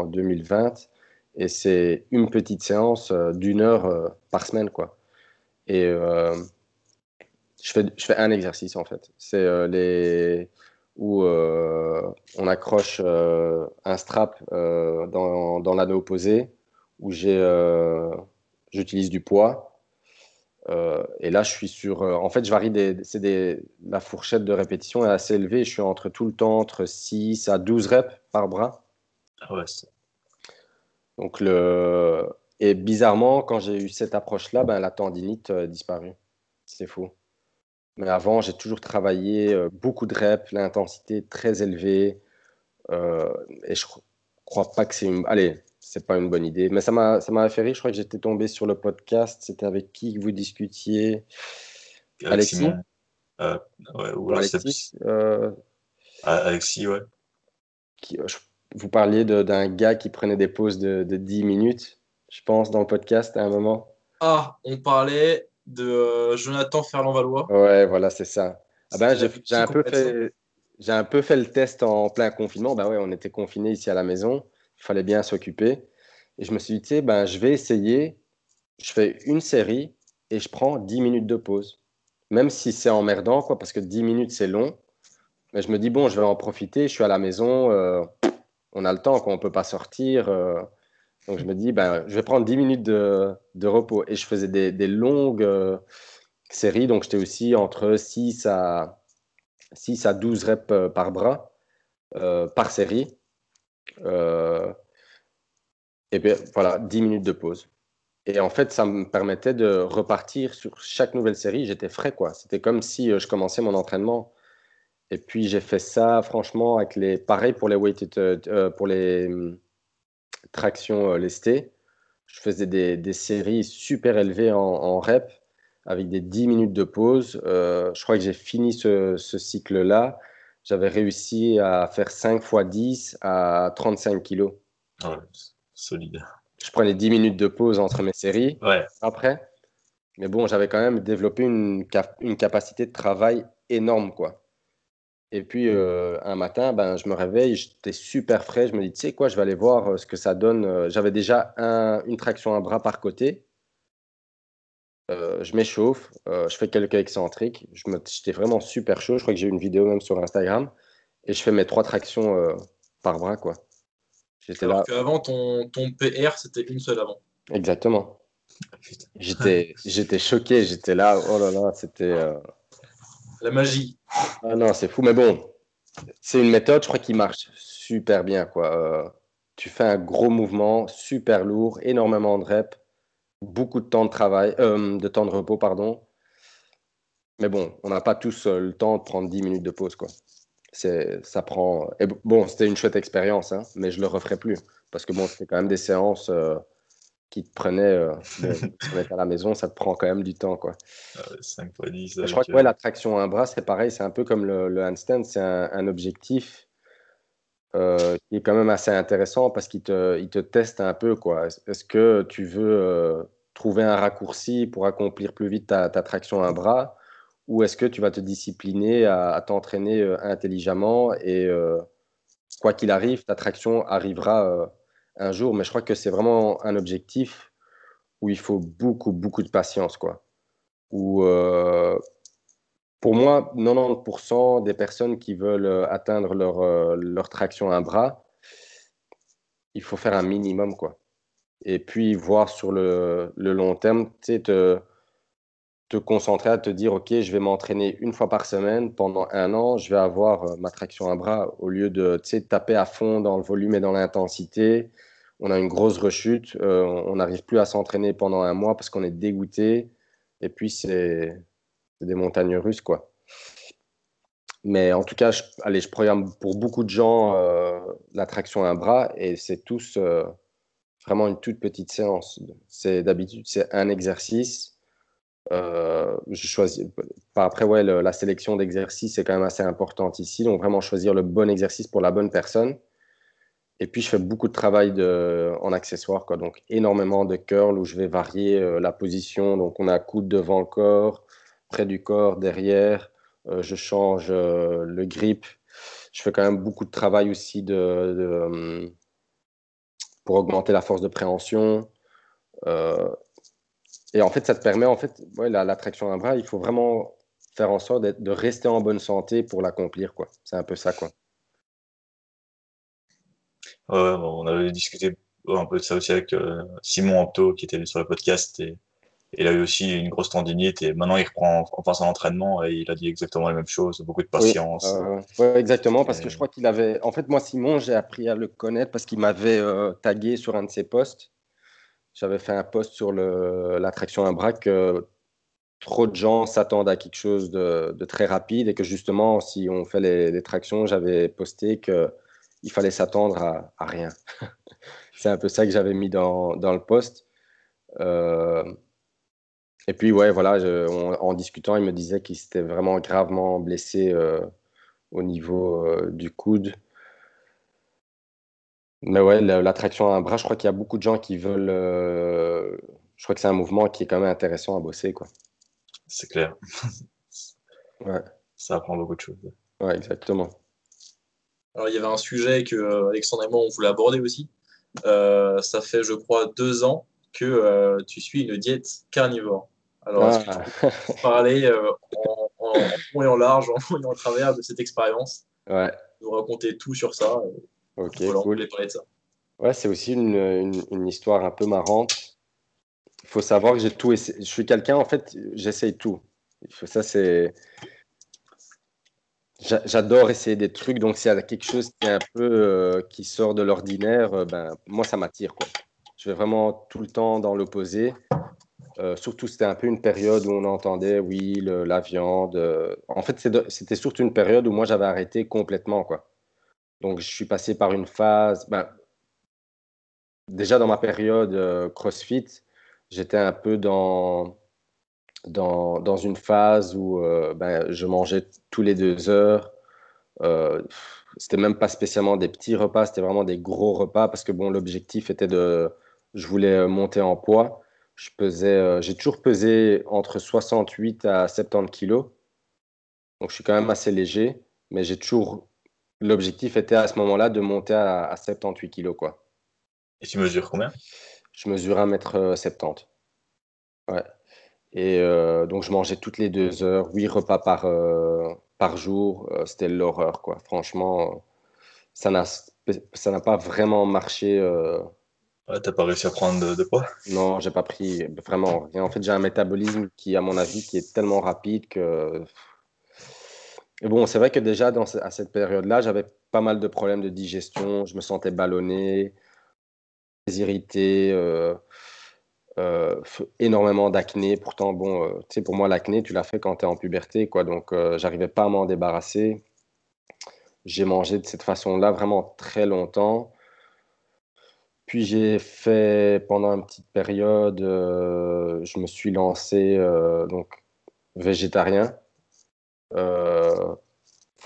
en, 2020, et c'est une petite séance d'une heure par semaine, quoi. Et je fais, je fais un exercice en fait. C'est les où euh, on accroche euh, un strap euh, dans, dans l'anneau opposé, où j'utilise du poids. Et là, je suis sur. en fait, je varie. Des, c'est des, la fourchette de répétition est assez élevée. Je suis entre tout le temps entre 6 à 12 reps par bras. Ah ouais, Donc, le... Et bizarrement, quand j'ai eu cette approche-là, ben, la tendinite a disparu. C'est fou. Mais avant, j'ai toujours travaillé euh, beaucoup de reps, l'intensité très élevée. Euh, et je crois pas que c'est une. Allez, c'est pas une bonne idée. Mais ça m'a, ça m'a fait rire. Je crois que j'étais tombé sur le podcast. C'était avec qui que vous discutiez? Alexis? Euh, ouais, ou Alexis, ah, Alexis, ouais. vous parliez d'un gars qui prenait des pauses de, de 10 minutes, je pense, dans le podcast à un moment. Ah, on parlait de euh, Jonathan Ferland-Valois. Ouais, voilà, c'est ça. Ah ben, j'ai un peu fait. J'ai un peu fait le test en plein confinement. Ben ouais, on était confinés ici à la maison. Il fallait bien s'occuper. Et je me suis dit, tu sais, ben, je vais essayer. Je fais une série et je prends 10 minutes de pause. Même si c'est emmerdant, quoi, parce que 10 minutes, c'est long. Mais je me dis, bon, je vais en profiter. Je suis à la maison. Euh, on a le temps, quoi. On ne peut pas sortir. Euh, donc je me dis, ben, je vais prendre 10 minutes de, repos. Et je faisais des, longues euh, séries. Donc j'étais aussi entre 6 à, 6 à 12 reps par bras, par série. Et bien voilà, 10 minutes de pause. Et en fait, ça me permettait de repartir sur chaque nouvelle série. J'étais frais, quoi. C'était comme si je commençais mon entraînement. Et puis j'ai fait ça, franchement, avec les. Pareil pour les weighted, pour les traction euh, lestée. Je faisais des, séries super élevées en, rep avec des 10 minutes de pause. Euh, je crois que j'ai fini ce, cycle-là. J'avais réussi à faire 5 x 10 à 35 kilos. solide. Je prenais 10 minutes de pause entre mes séries ouais. après. Mais bon, j'avais quand même développé une, une capacité de travail énorme, quoi. Et puis euh, un matin, ben, je me réveille, j'étais super frais. Je me dis, tu sais quoi, je vais aller voir euh, ce que ça donne. Euh, j'avais déjà une traction à bras par côté. Je m'échauffe, je fais quelques excentriques. J'étais vraiment super chaud. Je crois que j'ai une vidéo même sur Instagram. Et je fais mes trois tractions par bras. quoi. J'étais Alors qu'avant, ton, ton PR, c'était une seule avant. Exactement. J'étais, j'étais choqué. J'étais là, oh là là, c'était. La magie. Ah non, c'est fou, mais bon, c'est une méthode, je crois, qui marche super bien. Quoi. Euh, tu fais un gros mouvement, super lourd, énormément de reps, beaucoup de temps de travail, euh, de temps de repos, pardon. Mais bon, on n'a pas tous euh, le temps de prendre 10 minutes de pause. Quoi. Ça prend. Et bon, c'était une chouette expérience, hein, mais je le referai plus. Parce que bon, c'était quand même des séances qui te prenait, euh, à la maison, ça te prend quand même du temps. Quoi. 5 fois 10. Je crois que ouais, la traction à un bras, c'est pareil, c'est un peu comme le, handstand, c'est un, objectif euh, qui est quand même assez intéressant parce qu'il te, teste un peu. Est-ce que tu veux euh, trouver un raccourci pour accomplir plus vite ta, traction à un bras ou est-ce que tu vas te discipliner à, t'entraîner intelligemment et quoi qu'il arrive, ta traction arrivera un jour, mais je crois que c'est vraiment un objectif où il faut beaucoup, beaucoup de patience, quoi. Euh, pour moi, 90% des personnes qui veulent euh, atteindre leur, euh, leur traction à un bras, il faut faire un minimum, quoi. Et puis voir sur le, le long terme, tu sais, te, te concentrer à te dire, OK, je vais m'entraîner une fois par semaine pendant un an, je vais avoir euh, ma traction à bras au lieu de taper à fond dans le volume et dans l'intensité. On a une grosse rechute, on n'arrive plus à s'entraîner pendant un mois parce qu'on est dégoûté. Et puis, c'est des montagnes russes, quoi. Mais en tout cas, je, allez, je programme pour beaucoup de gens euh, la traction à un bras et c'est tous vraiment une toute petite séance. C'est d'habitude, c'est un exercice euh, je choisis. Après, ouais, la sélection d'exercices est quand même assez importante ici. Donc, vraiment choisir le bon exercice pour la bonne personne. Et puis, je fais beaucoup de travail de, en accessoire, quoi. Donc, énormément de curl où je vais varier euh, la position. Donc, on a coude devant le corps, près du corps, derrière. Euh, je change le grip. Je fais quand même beaucoup de travail aussi de, pour augmenter la force de préhension. Et en fait, ça te permet, en fait, la, traction à bras, il faut vraiment faire en sorte de rester en bonne santé pour l'accomplir. C'est un peu ça, on avait discuté un peu de ça aussi avec euh, Simon Opto qui était sur le podcast il a eu aussi une grosse tendinite et maintenant il reprend en face l'entraînement et il a dit exactement la même chose, beaucoup de patience. Oui, exactement, parce que je crois qu'il avait. En fait, moi, Simon, j'ai appris à le connaître parce qu'il m'avait euh, tagué sur un de ses posts j'avais fait un post sur l'attraction à bras que trop de gens s'attendent à quelque chose de, très rapide et que justement, si on fait les, tractions, j'avais posté qu'il fallait s'attendre à, rien. C'est un peu ça que j'avais mis dans, le post. Et puis, ouais, voilà, en discutant, il me disait qu'il s'était vraiment gravement blessé euh, au niveau euh, du coude. Mais ouais, l'attraction à un bras, je crois qu'il y a beaucoup de gens qui veulent. Euh, je crois que c'est un mouvement qui est quand même intéressant à bosser, quoi. C'est clair. ouais. Ça apprend beaucoup de choses. Ouais, exactement. Alors, il y avait un sujet que Alexandre et moi, on voulait aborder aussi. Euh, ça fait, je crois, deux ans que tu suis une diète carnivore. Alors, est-ce que tu ah. peux parler en, en, en, et en large, en long et en travers de cette expérience? Ouais. Nous raconter tout sur ça. Ok, cool. Ouais, c'est aussi une, une, histoire un peu marrante. Il faut savoir que j'ai tout essayé. Je suis quelqu'un, en fait, j'essaye tout. Ça, c'est. J'adore essayer des trucs, donc s'il y a quelque chose qui est un peu euh, qui sort de l'ordinaire, euh, ben moi ça m'attire quoi. Je vais vraiment tout le temps dans l'opposé. Euh, surtout c'était un peu une période où on entendait oui la viande. En fait c'était surtout une période où moi j'avais arrêté complètement quoi. Donc, je suis passé par une phase. Ben, déjà dans ma période euh, CrossFit, j'étais un peu dans, dans, dans une phase où euh, ben, je mangeais tous les deux heures. Euh, c'était même pas spécialement des petits repas, c'était vraiment des gros repas parce que bon, l'objectif était de. Je voulais euh, monter en poids. Je pesais, j'ai toujours pesé entre 68 à 70 kilos. Donc, je suis quand même assez léger, mais j'ai toujours L'objectif était à ce moment-là de monter à, 78 kg. Quoi. Et tu mesures combien? Je mesure 1m70. Ouais. Et euh, donc, je mangeais toutes les deux heures, 8 repas par, euh, par jour. Euh, c'était l'horreur, quoi. Franchement, ça n'a, ça n'a pas vraiment marché. Ouais, t'as pas réussi à prendre de, poids? Non, j'ai pas pris vraiment rien. En fait, j'ai un métabolisme qui, à mon avis, qui est tellement rapide que bon, c'est vrai que déjà à cette période-là, j'avais pas mal de problèmes de digestion. Je me sentais ballonné, irrité, euh, euh, énormément d'acné. Pourtant, bon, euh, tu sais, pour moi, l'acné, tu l'as fait quand tu es en puberté, quoi. Donc, j'arrivais pas à m'en débarrasser. J'ai mangé de cette façon-là vraiment très longtemps. Puis j'ai fait pendant une petite période, je me suis lancé donc végétarien. Euh,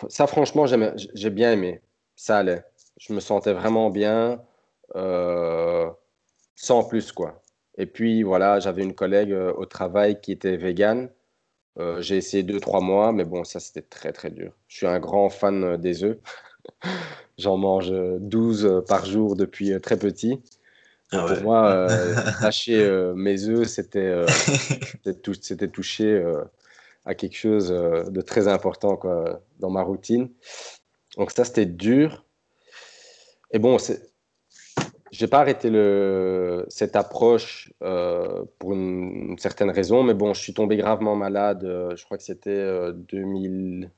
ça, franchement, j'ai bien aimé. Ça allait. Je me sentais vraiment bien, euh, sans plus, quoi. Et puis, voilà, j'avais une collègue euh, au travail qui était végane. j'ai essayé deux, trois mois, mais bon, ça, c'était très, très dur. Je suis un grand fan des œufs. J'en mange 12 par jour depuis très petit. Ah pour moi, lâcher mes œufs, c'était c'était toucher à quelque chose de très important quoi, dans ma routine. Donc ça, c'était dur. Et bon, j'ai pas arrêté le, cette approche euh, pour une, certaine raison, mais bon, je suis tombé gravement malade. Euh, je crois que c'était 2000...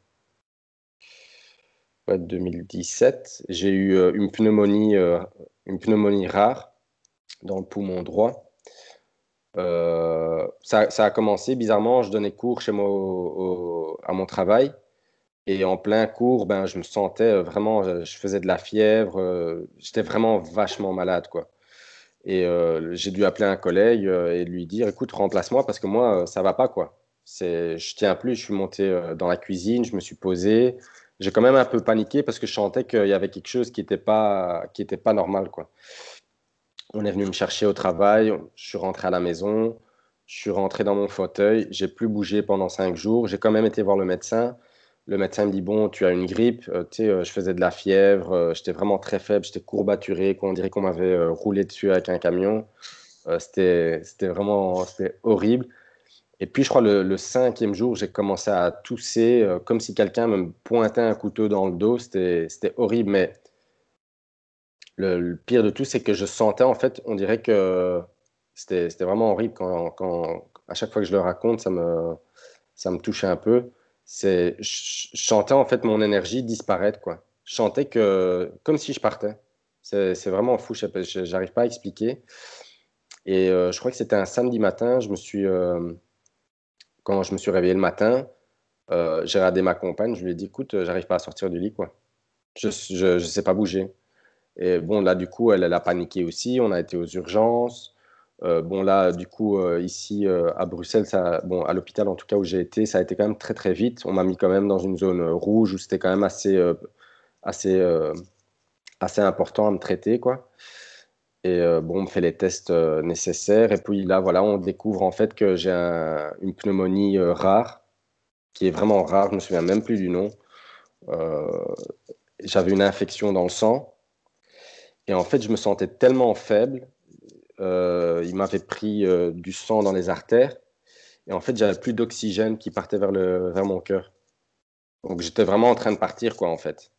ouais, 2017. J'ai eu euh, une pneumonie, une pneumonie rare dans le poumon droit. Ça, ça, a commencé bizarrement. Je donnais cours chez moi à mon travail. Et en plein cours, ben, je me sentais euh, vraiment, euh, je faisais de la fièvre, euh, j'étais vraiment vachement malade, quoi. Et j'ai dû appeler un collègue et lui dire, écoute, remplace-moi parce que moi, ça va pas, quoi. Je tiens plus, je suis monté dans la cuisine, je me suis posé. J'ai quand même un peu paniqué parce que je sentais qu'il y avait quelque chose qui n'était pas, qui était pas normal, quoi. On est venu me chercher au travail, je suis rentré à la maison, je suis rentré dans mon fauteuil, j'ai plus bougé pendant cinq jours. J'ai quand même été voir le médecin le médecin me dit bon, tu as une grippe. Euh, euh, je faisais de la fièvre, euh, j'étais vraiment très faible, j'étais courbaturé, on dirait qu'on m'avait roulé dessus avec un camion. c'était, vraiment, horrible. Et puis, je crois le, le cinquième jour, j'ai commencé à tousser comme si quelqu'un me pointait un couteau dans le dos. C'était, horrible, mais le, pire de tout, c'est que je sentais en fait, on dirait que c'était, vraiment horrible quand, à chaque fois que je le raconte, ça me, ça me touchait un peu je chantais en fait mon énergie disparaître quoi. Je chantais que comme si je partais. C'est vraiment fou, j'arrive pas à expliquer. Et euh, je crois que c'était un samedi matin, je me suis euh, quand je me suis réveillé le matin, euh, j'ai regardé ma compagne, je lui ai dit écoute, j'arrive pas à sortir du lit quoi. Je, je sais pas bouger. Et bon là du coup, elle, a paniqué aussi, on a été aux urgences. Euh, bon, là, du coup, euh, ici euh, à Bruxelles, à l'hôpital en tout cas où j'ai été, ça a été quand même très très vite. On m'a mis quand même dans une zone rouge où c'était quand même assez, assez, assez important à me traiter, quoi. Et bon, on me fait les tests nécessaires. Et puis là, voilà, on découvre en fait que j'ai une pneumonie rare, qui est vraiment rare, je me souviens même plus du nom. J'avais une infection dans le sang. Et en fait, je me sentais tellement faible euh, il m'avait pris euh, du sang dans les artères. Et en fait, j'avais plus d'oxygène qui partait vers, le, vers mon cœur. Donc j'étais vraiment en train de partir, quoi, en fait.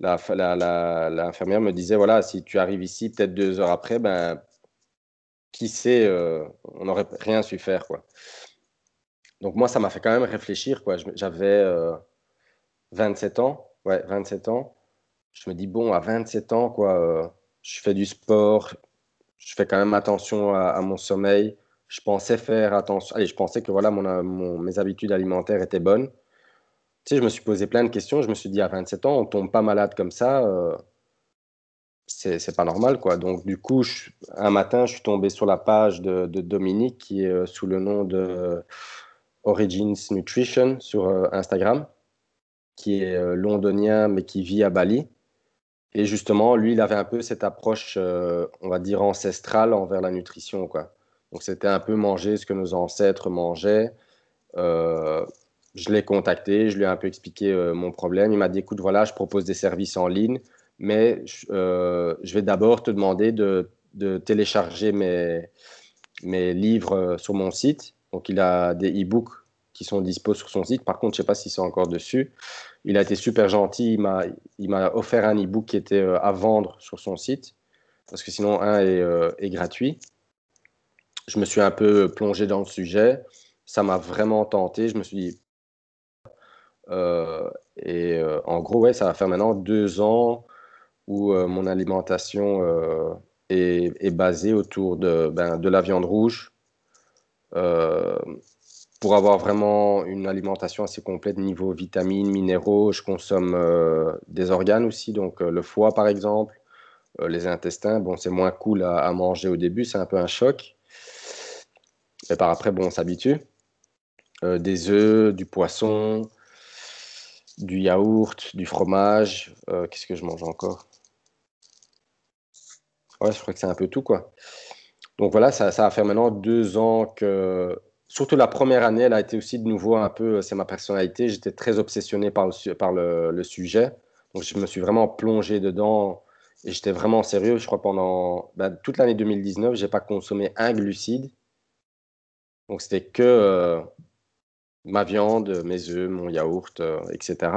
L'infirmière la, me disait, voilà, si tu arrives ici, peut-être deux heures après, ben, qui sait, euh, on n'aurait rien su faire, quoi. Donc moi, ça m'a fait quand même réfléchir, quoi. J'avais 27 ans, ouais, 27 ans. Je me dis, bon, à 27 ans, quoi, je fais du sport, je fais quand même attention à, mon sommeil. Je pensais faire attention. Allez, je pensais que voilà, mon, mes habitudes alimentaires étaient bonnes. Je me suis posé plein de questions. Je me suis dit, à 27 ans, on tombe pas malade comme ça. Euh, c'est pas normal, quoi. Donc, du coup, un matin, je suis tombé sur la page de, Dominique, qui est euh, sous le nom de Origins Nutrition sur euh, Instagram, qui est euh, londonien, mais qui vit à Bali. Et justement, lui, il avait un peu cette approche, on va dire, ancestrale envers la nutrition. Quoi. Donc, c'était un peu manger ce que nos ancêtres mangeaient. Euh, je l'ai contacté, je lui ai un peu expliqué euh, mon problème. Il m'a dit, écoute, voilà, je propose des services en ligne, mais je vais d'abord te demander de, télécharger mes, mes livres sur mon site. Donc, il a des e-books qui sont dispo sur son site. Par contre, je ne sais pas s'ils sont encore dessus. Il a été super gentil. Il m'a offert un e-book qui était euh, à vendre sur son site, parce que sinon, un est, euh, est gratuit. Je me suis un peu plongé dans le sujet. Ça m'a vraiment tenté. Je me suis dit. Euh, et en gros, ouais, ça va faire maintenant deux ans où mon alimentation est, basée autour de, ben, de la viande rouge pour avoir vraiment une alimentation assez complète niveau vitamines, minéraux, je consomme euh, des organes aussi, donc euh, le foie par exemple, euh, les intestins. Bon, c'est moins cool à, manger au début, c'est un peu un choc. Mais par après, bon, on s'habitue. des œufs, du poisson, du yaourt, du fromage. Qu'est-ce que je mange encore? Ouais, je crois que c'est un peu tout, quoi. Donc voilà, ça, ça va faire maintenant deux ans que surtout la première année, elle a été aussi de nouveau un peu, c'est ma personnalité. J'étais très obsessionné par le, par le, sujet. Donc, je me suis vraiment plongé dedans et j'étais vraiment sérieux. Je crois pendant ben, toute l'année 2019, j'ai pas consommé un glucide. Donc, c'était que euh, ma viande, mes œufs, mon yaourt, euh, etc.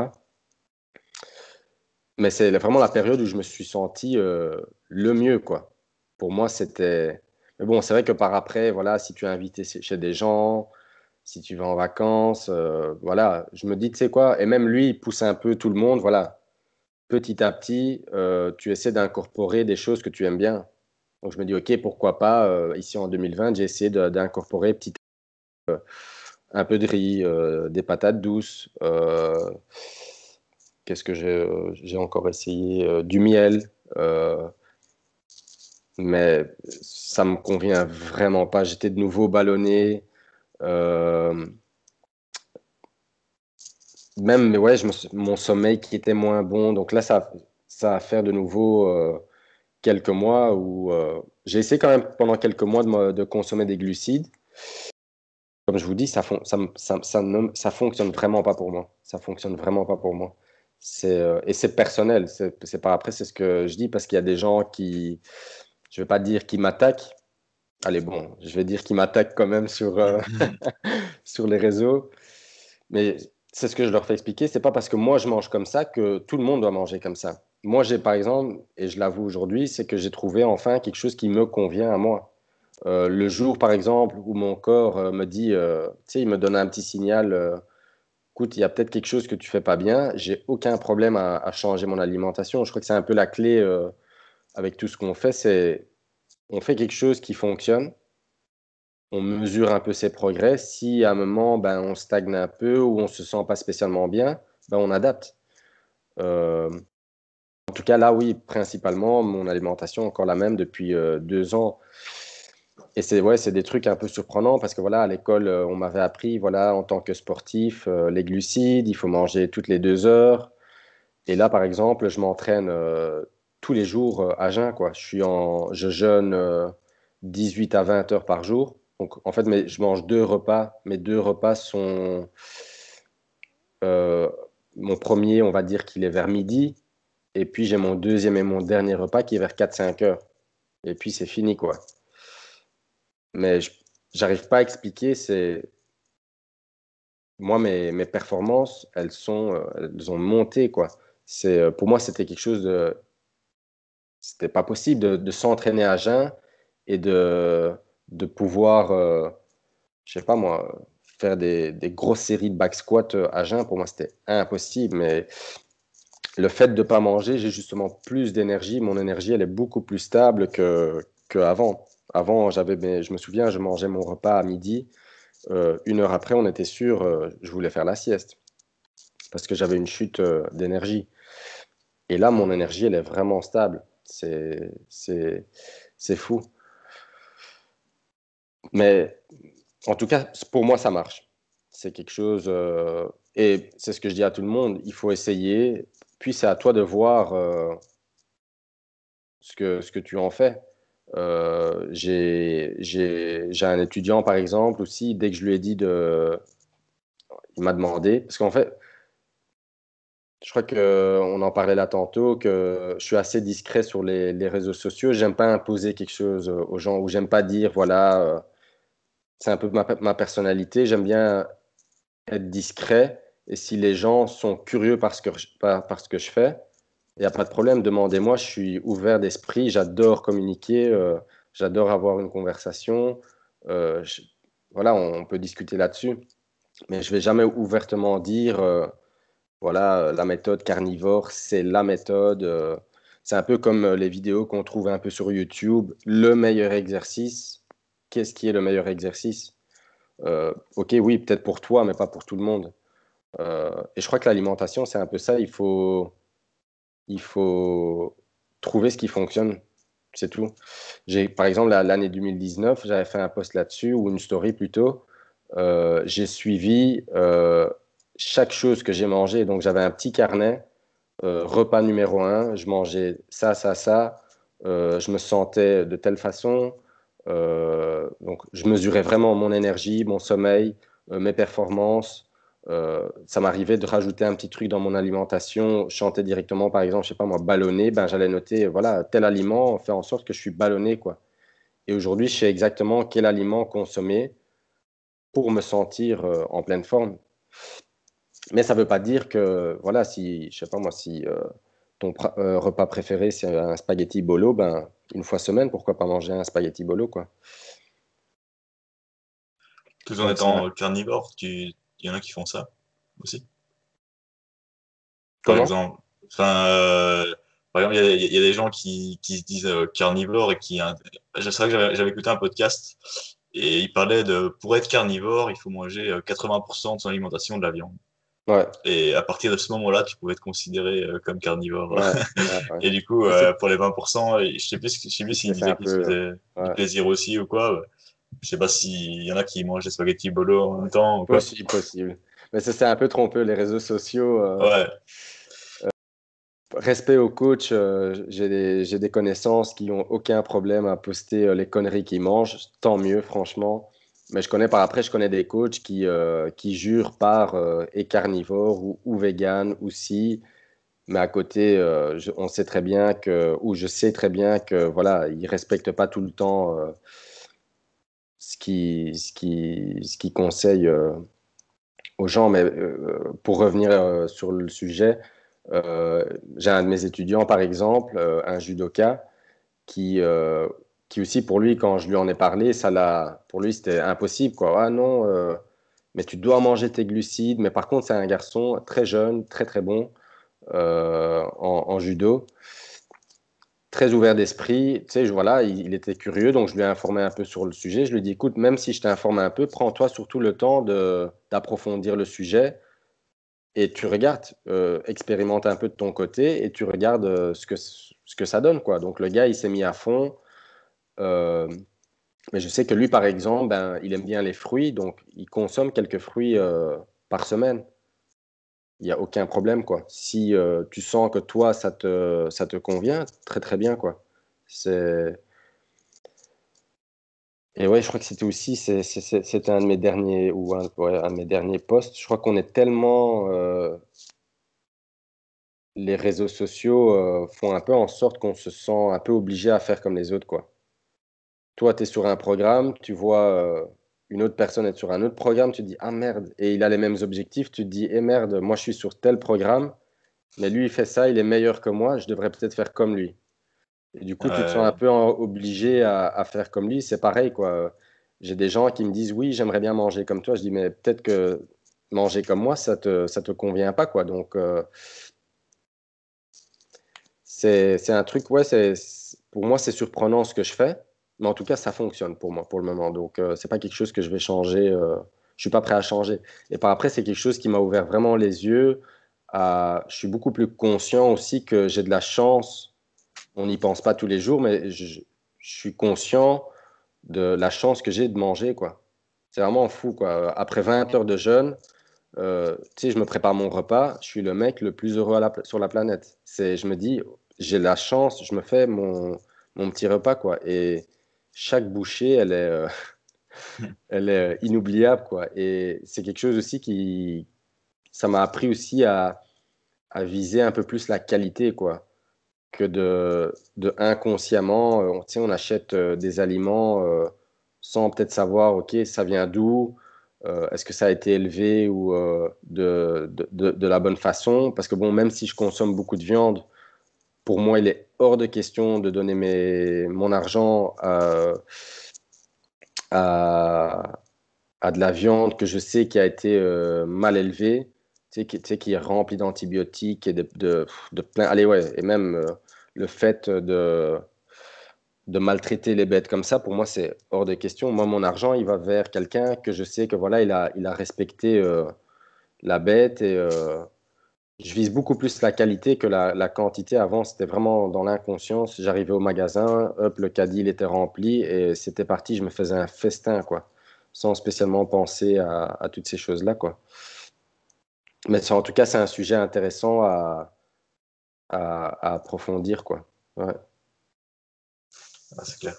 Mais c'est vraiment la période où je me suis senti euh, le mieux, quoi. Pour moi, c'était. Mais bon, c'est vrai que par après, voilà, si tu es invité chez des gens, si tu vas en vacances, euh, voilà, je me dis, tu sais quoi, et même lui, il pousse un peu tout le monde, voilà. Petit à petit, tu essaies d'incorporer des choses que tu aimes bien. Donc je me dis, ok, pourquoi pas, ici en 2020, j'ai essayé d'incorporer petit un peu de riz, des patates douces. Qu'est-ce que j'ai encore essayé Du miel mais ça me convient vraiment pas. J'étais de nouveau ballonné. Euh, même, ouais, mon sommeil qui était moins bon. Donc là, ça, ça va faire de nouveau euh, quelques mois où euh, j'ai essayé quand même pendant quelques mois de, consommer des glucides. Comme je vous dis, ça, ça fonctionne vraiment pas pour moi. Ça fonctionne vraiment pas pour moi. et c'est personnel. C'est pas après, c'est ce que je dis parce qu'il y a des gens qui je ne vais pas dire qu'il m'attaque. Allez, bon, je vais dire qu'il m'attaque quand même sur, euh, sur les réseaux. Mais c'est ce que je leur fais expliquer. C'est pas parce que moi je mange comme ça que tout le monde doit manger comme ça. Moi, j'ai par exemple, et je l'avoue aujourd'hui, c'est que j'ai trouvé enfin quelque chose qui me convient à moi. Euh, le jour, par exemple, où mon corps euh, me dit, tu sais, il me donne un petit signal, écoute, il y a peut-être quelque chose que tu fais pas bien, j'ai aucun problème à, changer mon alimentation. Je crois que c'est un peu la clé avec tout ce qu'on fait, c'est on fait quelque chose qui fonctionne, on mesure un peu ses progrès. Si à un moment, ben, on stagne un peu ou on se sent pas spécialement bien, ben, on adapte. Euh, en tout cas, là, oui, principalement, mon alimentation encore la même depuis euh, deux ans. Et c'est ouais, c'est des trucs un peu surprenants parce que voilà, à l'école, euh, on m'avait appris, voilà, en tant que sportif, les glucides, il faut manger toutes les deux heures. Et là, par exemple, je m'entraîne tous les jours euh, à jeun. Quoi. Je, suis en, je jeûne 18 euh, à 20 heures par jour. Donc, en fait, mais, je mange deux repas. Mes deux repas sont. Euh, mon premier, on va dire qu'il est vers midi. Et puis, j'ai mon deuxième et mon dernier repas qui est vers 4-5 heures. Et puis, c'est fini, quoi. Mais j'arrive pas à expliquer. C'est. Moi, mes, mes performances, elles, sont, elles ont monté, quoi. C'est, pour moi, c'était quelque chose de c'était pas possible de, s'entraîner à jeun et de, de pouvoir, euh, je sais pas moi, faire des, des, grosses séries de back squat euh, à jeun. Pour moi, c'était impossible. Mais le fait de ne pas manger, j'ai justement plus d'énergie. Mon énergie, elle est beaucoup plus stable qu'avant. Avant, j'avais, je me souviens, je mangeais mon repas à midi. Euh, une heure après, on était sûr, je voulais faire la sieste parce que j'avais une chute d'énergie. Et là, mon énergie, elle est vraiment stable. C'est fou. Mais en tout cas, pour moi, ça marche. C'est quelque chose. Euh, et c'est ce que je dis à tout le monde il faut essayer. Puis c'est à toi de voir euh, ce, que, ce que tu en fais. Euh, j'ai un étudiant, par exemple, aussi, dès que je lui ai dit de. Il m'a demandé. Parce qu'en fait, je crois qu'on en parlait là tantôt, que je suis assez discret sur les, réseaux sociaux. J'aime pas imposer quelque chose aux gens, ou j'aime pas dire, voilà, euh, c'est un peu ma, ma personnalité. J'aime bien être discret. Et si les gens sont curieux par que, par, ce que je fais, il n'y a pas de problème. Demandez-moi, je suis ouvert d'esprit. J'adore communiquer. Euh, j'adore avoir une conversation. Euh, voilà, on, peut discuter là-dessus. Mais je vais jamais ouvertement dire voilà, euh, la méthode carnivore, c'est la méthode. C'est un peu comme les vidéos qu'on trouve un peu sur YouTube. Le meilleur exercice, qu'est-ce qui est le meilleur exercice? Ok, oui, peut-être pour toi, mais pas pour tout le monde. et je crois que l'alimentation, c'est un peu ça. Il faut, il faut trouver ce qui fonctionne. C'est tout. J'ai, par exemple, l'année 2019, j'avais fait un post là-dessus, ou une story plutôt. j'ai suivi chaque chose que j'ai mangé. Donc j'avais un petit carnet, euh, repas numéro un, je mangeais ça, ça, ça, euh, je me sentais de telle façon, donc, je mesurais vraiment mon énergie, mon sommeil, mes performances. Ça m'arrivait de rajouter un petit truc dans mon alimentation, chanter directement, par exemple, je sais pas moi, ballonné, ben, j'allais noter, voilà, tel aliment fait en sorte que je suis ballonné, quoi. Et aujourd'hui, je sais exactement quel aliment consommer pour me sentir en pleine forme. Mais ça ne veut pas dire que, voilà, si, je sais pas moi, si euh, ton euh, repas préféré c'est un spaghetti bolo, ben, une fois semaine, pourquoi pas manger un spaghetti bolo, quoi. Tout en étant carnivore, il y en a qui font ça aussi. Par exemple, enfin, euh, par exemple, il y, a des gens qui, qui se disent carnivore et qui. Je sais que j'avais écouté un podcast et il parlait de pour être carnivore, il faut manger 80% de son alimentation de la viande. Et à partir de ce moment-là, tu pouvais être considéré euh, comme carnivore. et du coup, euh, pour les 20%, je sais plus, je sais plus s'il disait qu'il faisait du plaisir aussi ou quoi. Je sais pas s'il y en a qui mangent des spaghettis bolo en même temps. Ou quoi. Possible, possible. Mais ça, c'est un peu trompeux, les réseaux sociaux. Euh, ouais. respect aux coachs, j'ai des, des, connaissances qui n'ont aucun problème à poster les conneries qu'ils mangent. Tant mieux, franchement. Mais je connais par après, je connais des coachs qui, euh, qui jurent par euh, et carnivore ou, ou vegan ou si. Mais à côté, euh, on sait très bien que, ou je sais très bien que voilà, ils respectent pas tout le temps ce qui, ce qui, ce qui conseille aux gens. Mais pour revenir sur le sujet, j'ai un de mes étudiants, par exemple, un judoka, qui qui aussi pour lui, quand je lui en ai parlé, ça l'a, pour lui c'était impossible quoi. Ah non, euh, mais tu dois manger tes glucides. Mais par contre, c'est un garçon très jeune, très très bon euh, en, judo, très ouvert d'esprit. Tu sais, voilà, il, était curieux, donc je lui ai informé un peu sur le sujet. Je lui ai dit, écoute, même si je t'informe un peu, prends-toi surtout le temps d'approfondir le sujet. Et tu regardes, euh, expérimente un peu de ton côté et tu regardes ce, que, ce que ça donne. Quoi. Donc le gars, il s'est mis à fond. Euh, mais je sais que lui, par exemple, ben, il aime bien les fruits, donc il consomme quelques fruits euh, par semaine. Il n'y a aucun problème, quoi. Si euh, tu sens que toi, ça te, ça te convient, très très bien, quoi. Et ouais, je crois que c'était aussi, c'était un de mes derniers, ou un, de mes derniers posts. Je crois qu'on est tellement... les réseaux sociaux font un peu en sorte qu'on se sent un peu obligé à faire comme les autres, quoi toi, tu es sur un programme, tu vois euh, une autre personne être sur un autre programme, tu te dis ah merde, et il a les mêmes objectifs, tu te dis eh merde, moi je suis sur tel programme, mais lui il fait ça, il est meilleur que moi, je devrais peut-être faire comme lui. Et du coup, tu te sens un peu obligé à, faire comme lui, c'est pareil quoi. J'ai des gens qui me disent oui, j'aimerais bien manger comme toi, je dis mais peut-être que manger comme moi, ça te, ça te convient pas quoi. Donc euh, c'est un truc, ouais, pour moi c'est surprenant ce que je fais. Mais en tout cas, ça fonctionne pour moi pour le moment. Donc, euh, c'est pas quelque chose que je vais changer. Euh, je suis pas prêt à changer. Et par après, c'est quelque chose qui m'a ouvert vraiment les yeux. À... Je suis beaucoup plus conscient aussi que j'ai de la chance. On n'y pense pas tous les jours, mais je, suis conscient de la chance que j'ai de manger, quoi. C'est vraiment fou, quoi. Après 20 heures de jeûne, euh, tu sais, je me prépare mon repas, je suis le mec le plus heureux sur la planète. C'est, je me dis, j'ai la chance, je me fais mon, mon petit repas, quoi. Et chaque bouchée, elle est, euh, elle est inoubliable. Quoi. Et c'est quelque chose aussi qui. Ça m'a appris aussi à, à, viser un peu plus la qualité, quoi. Que de, de inconsciemment, euh, on, on achète euh, des aliments sans peut-être savoir, OK, ça vient d'où Est-ce que ça a été élevé ou de, de, de, la bonne façon Parce que, bon, même si je consomme beaucoup de viande, pour moi, il est hors de question de donner mon argent à, de la viande que je sais qui a été euh, mal élevée, tu sais, qui, est remplie d'antibiotiques et de, plein. Allez, ouais, et même euh, le fait de, maltraiter les bêtes comme ça, pour moi, c'est hors de question. Moi, mon argent, il va vers quelqu'un que je sais que voilà, il a respecté euh, la bête et je vise beaucoup plus la qualité que la, quantité. Avant, c'était vraiment dans l'inconscience. J'arrivais au magasin, hop, le caddie il était rempli et c'était parti. Je me faisais un festin, quoi, sans spécialement penser à, toutes ces choses-là, quoi. Mais en tout cas, c'est un sujet intéressant à, à, approfondir, quoi. Ouais. Ah, c'est clair.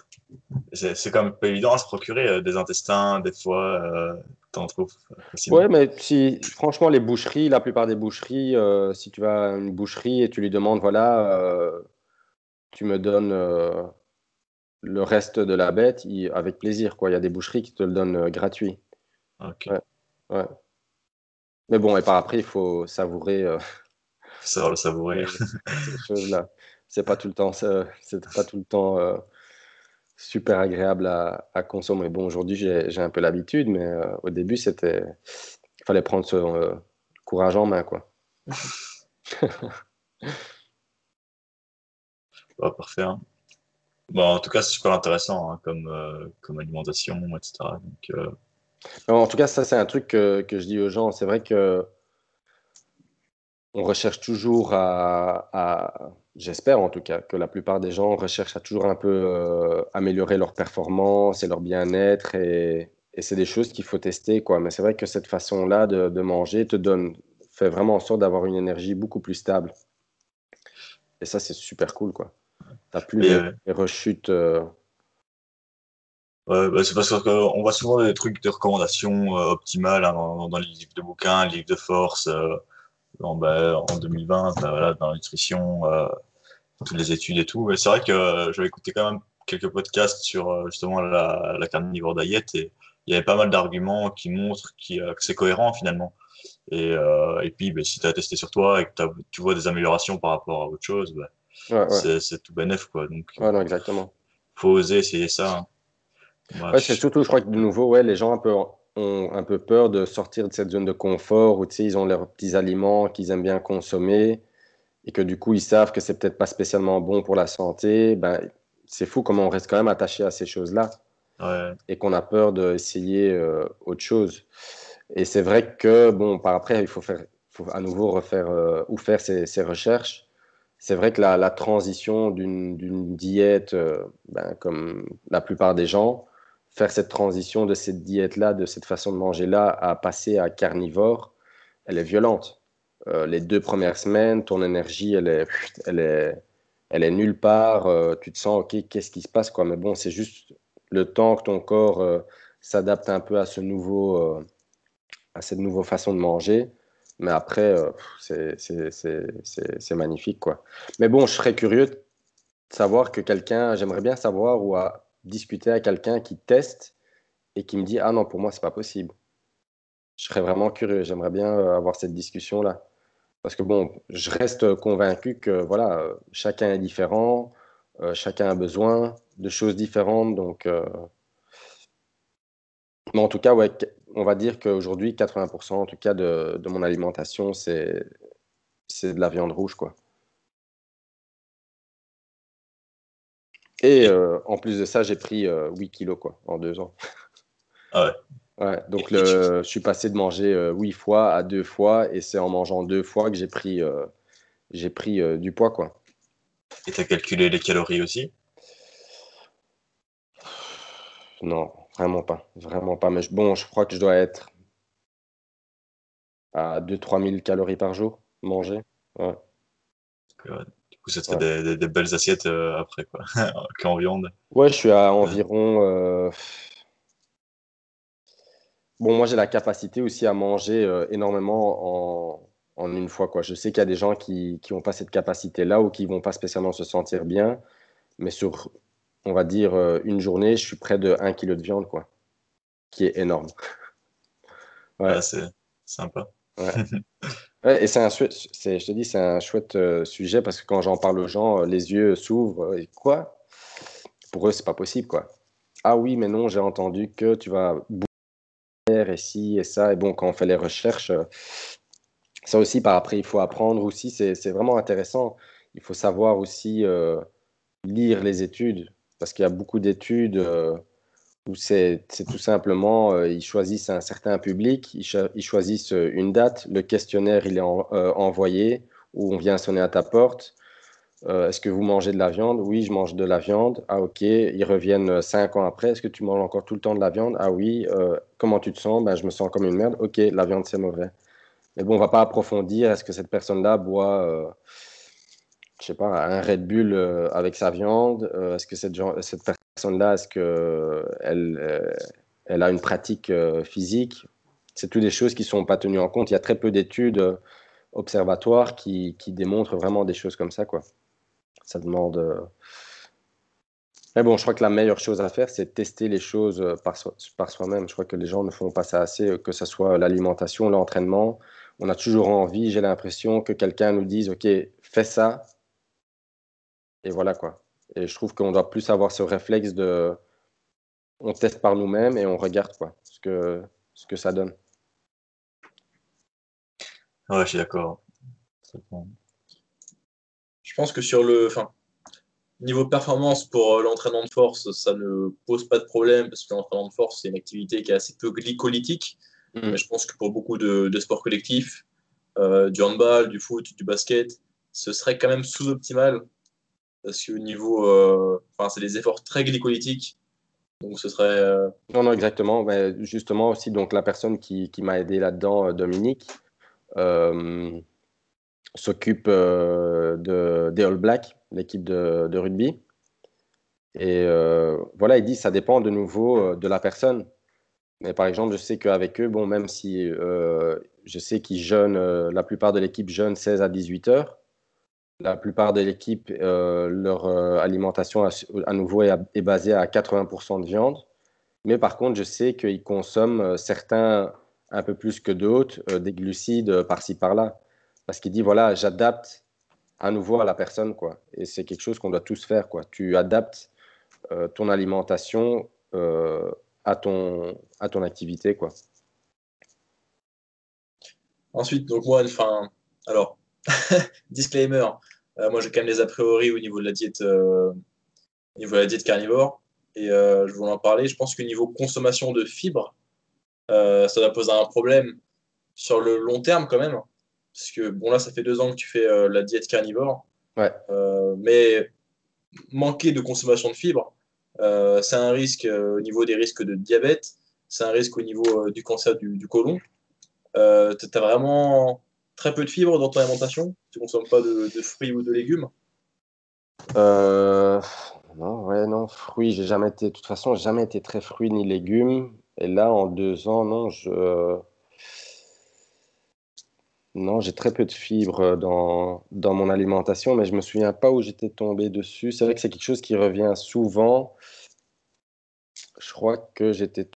C'est quand même pas évident à se procurer euh, des intestins, des fois, euh, t'en trouves facilement. Ouais, mais si, franchement, les boucheries, la plupart des boucheries, euh, si tu vas à une boucherie et tu lui demandes, voilà, euh, tu me donnes le reste de la bête, avec plaisir, quoi. Il y a des boucheries qui te le donnent gratuit. Ok. Ouais, Mais bon, et par après, il faut savourer. Va le savourer. ces choses-là. C'est pas tout le temps, c'est pas tout le temps super agréable à, consommer. Bon, aujourd'hui, j'ai un peu l'habitude, mais euh, au début, c'était. Il fallait prendre ce euh, courage en main, quoi. parfait. Hein. Bon, en tout cas, c'est super intéressant hein, comme, euh, comme alimentation, etc. Donc, en tout cas, ça, c'est un truc que, que, je dis aux gens. C'est vrai que on recherche toujours à, j'espère en tout cas, que la plupart des gens recherchent à toujours un peu euh, améliorer leur performance et leur bien-être et, c'est des choses qu'il faut tester quoi. Mais c'est vrai que cette façon-là de, manger te donne, fait vraiment en sorte d'avoir une énergie beaucoup plus stable. Et ça c'est super cool quoi. T'as plus les, rechutes. Euh. Ouais, bah, c'est parce qu'on voit souvent des trucs de recommandations euh, optimales hein, dans, les livres de bouquins, les livres de force en, bah, en 2020, bah, voilà, dans la nutrition, euh, toutes les études et tout. c'est vrai que euh, j'avais écouté quand même quelques podcasts sur euh, justement la, la carnivore diet et il y avait pas mal d'arguments qui montrent que c'est cohérent finalement. Et, et puis, bah, si tu as testé sur toi et que tu vois des améliorations par rapport à autre chose, c'est tout bénef. Quoi. Donc, ouais, non, exactement. faut oser essayer ça. Hein. c'est surtout, je crois que de nouveau, ouais, les gens un peu ont un peu peur de sortir de cette zone de confort où ils ont leurs petits aliments qu'ils aiment bien consommer et que du coup ils savent que c'est peut-être pas spécialement bon pour la santé. Ben, c'est fou comment on reste quand même attaché à ces choses-là et qu'on a peur d'essayer euh, autre chose. Et c'est vrai que, bon, par après, il faut, faire, faut à nouveau refaire euh, ou faire ces, recherches. C'est vrai que la, la transition d'une diète, euh, ben, comme la plupart des gens, faire cette transition de cette diète-là, de cette façon de manger-là, à passer à carnivore, elle est violente. Euh, les deux premières semaines, ton énergie, elle est, elle est, elle est nulle part. Euh, tu te sens, OK, qu'est-ce qui se passe quoi? Mais bon, c'est juste le temps que ton corps euh, s'adapte un peu à, ce nouveau, à cette nouvelle façon de manger. Mais après, c'est magnifique. quoi. Mais bon, je serais curieux de savoir que quelqu'un, j'aimerais bien savoir où a discuter à quelqu'un qui teste et qui me dit ah non pour moi c'est pas possible. Je serais vraiment curieux. J'aimerais bien euh, avoir cette discussion là parce que bon, je reste convaincu que voilà, euh, chacun est différent, euh, chacun a besoin de choses différentes. Donc, mais en tout cas, ouais, on va dire qu'aujourd'hui, 80% en tout cas de, de mon alimentation, c'est c'est de la viande rouge quoi. Et euh, en plus de ça, j'ai pris 8 euh, kilos quoi, en deux ans. Ah ouais. Ouais, donc le, je suis passé de manger 8 euh, fois à 2 fois et c'est en mangeant 2 fois que j'ai pris, j'ai pris du poids. Quoi. Et tu as calculé les calories aussi? Non, vraiment pas. Vraiment pas. Mais bon, je crois que je dois être à 2-3 000 calories par jour manger. Ouais coup, ça te fait des, belles assiettes euh, après, quoi, qu'en viande. Ouais, je suis à environ. Euh, bon, moi, j'ai la capacité aussi à manger euh, énormément en, en, une fois, quoi. Je sais qu'il y a des gens qui n'ont pas cette capacité-là ou qui vont pas spécialement se sentir bien, mais sur, on va dire, une journée, je suis près de 1 kg de viande, quoi, qui est énorme. ouais, c'est sympa. Ouais. et c'est un, je te dis, c'est un chouette euh, sujet parce que quand j'en parle aux gens, euh, les yeux s'ouvrent. Et quoi? Pour eux, c'est pas possible, quoi. Ah oui, mais non, j'ai entendu que tu vas et ci et ça. Et bon, quand on fait les recherches, euh, ça aussi, par après, il faut apprendre aussi. C'est vraiment intéressant. Il faut savoir aussi lire les études parce qu'il y a beaucoup d'études où c'est tout simplement, euh, ils choisissent un certain public, ils, choisissent euh, une date, le questionnaire il est euh, envoyé, ou on vient sonner à ta porte. Est-ce que vous mangez de la viande? Oui, je mange de la viande. Ah ok, ils reviennent cinq ans après. Est-ce que tu manges encore tout le temps de la viande? Ah oui. comment tu te sens? Ben, Je me sens comme une merde. Ok, la viande c'est mauvais. Mais bon, on va pas approfondir. Est-ce que cette personne-là boit je sais pas, un Red Bull avec sa viande Est-ce que cette, personne-là, est-ce qu'elle elle a une pratique physique? C'est toutes des choses qui ne sont pas tenues en compte. Il y a très peu d'études observatoires qui, démontrent vraiment des choses comme ça. Ça demande. Mais bon, je crois que la meilleure chose à faire, c'est tester les choses par, par soi-même. Je crois que les gens ne font pas ça assez, que ce soit l'alimentation, l'entraînement. On a toujours envie, j'ai l'impression, que quelqu'un nous dise, OK, fais ça. Et voilà quoi. Et je trouve qu'on doit plus avoir ce réflexe de, on teste par nous-mêmes et on regarde quoi, ce que, ce que ça donne. Ouais, je suis d'accord. Je pense que sur le, enfin, niveau performance pour euh, l'entraînement de force, ça ne pose pas de problème parce que l'entraînement de force, c'est une activité qui est assez peu glycolytique. Mm. Mais je pense que pour beaucoup de, sports collectifs, euh, du handball, du foot, du basket, ce serait quand même sous-optimal parce que niveau, euh, enfin, c'est des efforts très glycolytiques. Donc ce serait. Non, non, exactement. Mais justement aussi, donc la personne qui, qui m'a aidé là-dedans, Dominique, s'occupe de, des All Blacks l'équipe de, rugby. Et euh, voilà, il dit ça dépend de nouveau euh, de la personne. Mais par exemple, je sais qu'avec eux, bon, même si euh, je sais qu'ils jeûnent, la plupart de l'équipe jeûne 16 à 18 heures, la plupart de l'équipe, leur alimentation à, nouveau est, basée à 80% de viande. Mais par contre, je sais qu'ils consomment certains un peu plus que d'autres, des glucides par-ci par-là. Parce qu'il dit, voilà, j'adapte à nouveau à la personne, quoi. Et c'est quelque chose qu'on doit tous faire, quoi. Tu adaptes euh, ton alimentation euh, à, ton, à ton activité, quoi. Ensuite, donc moi, enfin, alors, disclaimer, euh, moi j'ai quand même des a priori au niveau de la diète, au niveau de la diète carnivore, et je voulais en parler. Je pense que niveau consommation de fibres, ça va poser un problème sur le long terme quand même, parce que bon, là, ça fait deux ans que tu fais euh, la diète carnivore. Ouais. Euh, mais manquer de consommation de fibres, euh, c'est un risque au niveau des risques de diabète, c'est un risque au niveau du cancer du, du côlon. tu as vraiment très peu de fibres dans ton alimentation Tu ne consommes pas de, fruits ou de légumes Non, ouais, non, fruits, j'ai jamais été, de toute façon, jamais été très fruits ni légumes. Et là, en deux ans, non, je non, j'ai très peu de fibres euh, dans, dans mon alimentation, mais je me souviens pas où j'étais tombé dessus. C'est vrai que c'est quelque chose qui revient souvent. Je crois que j'étais.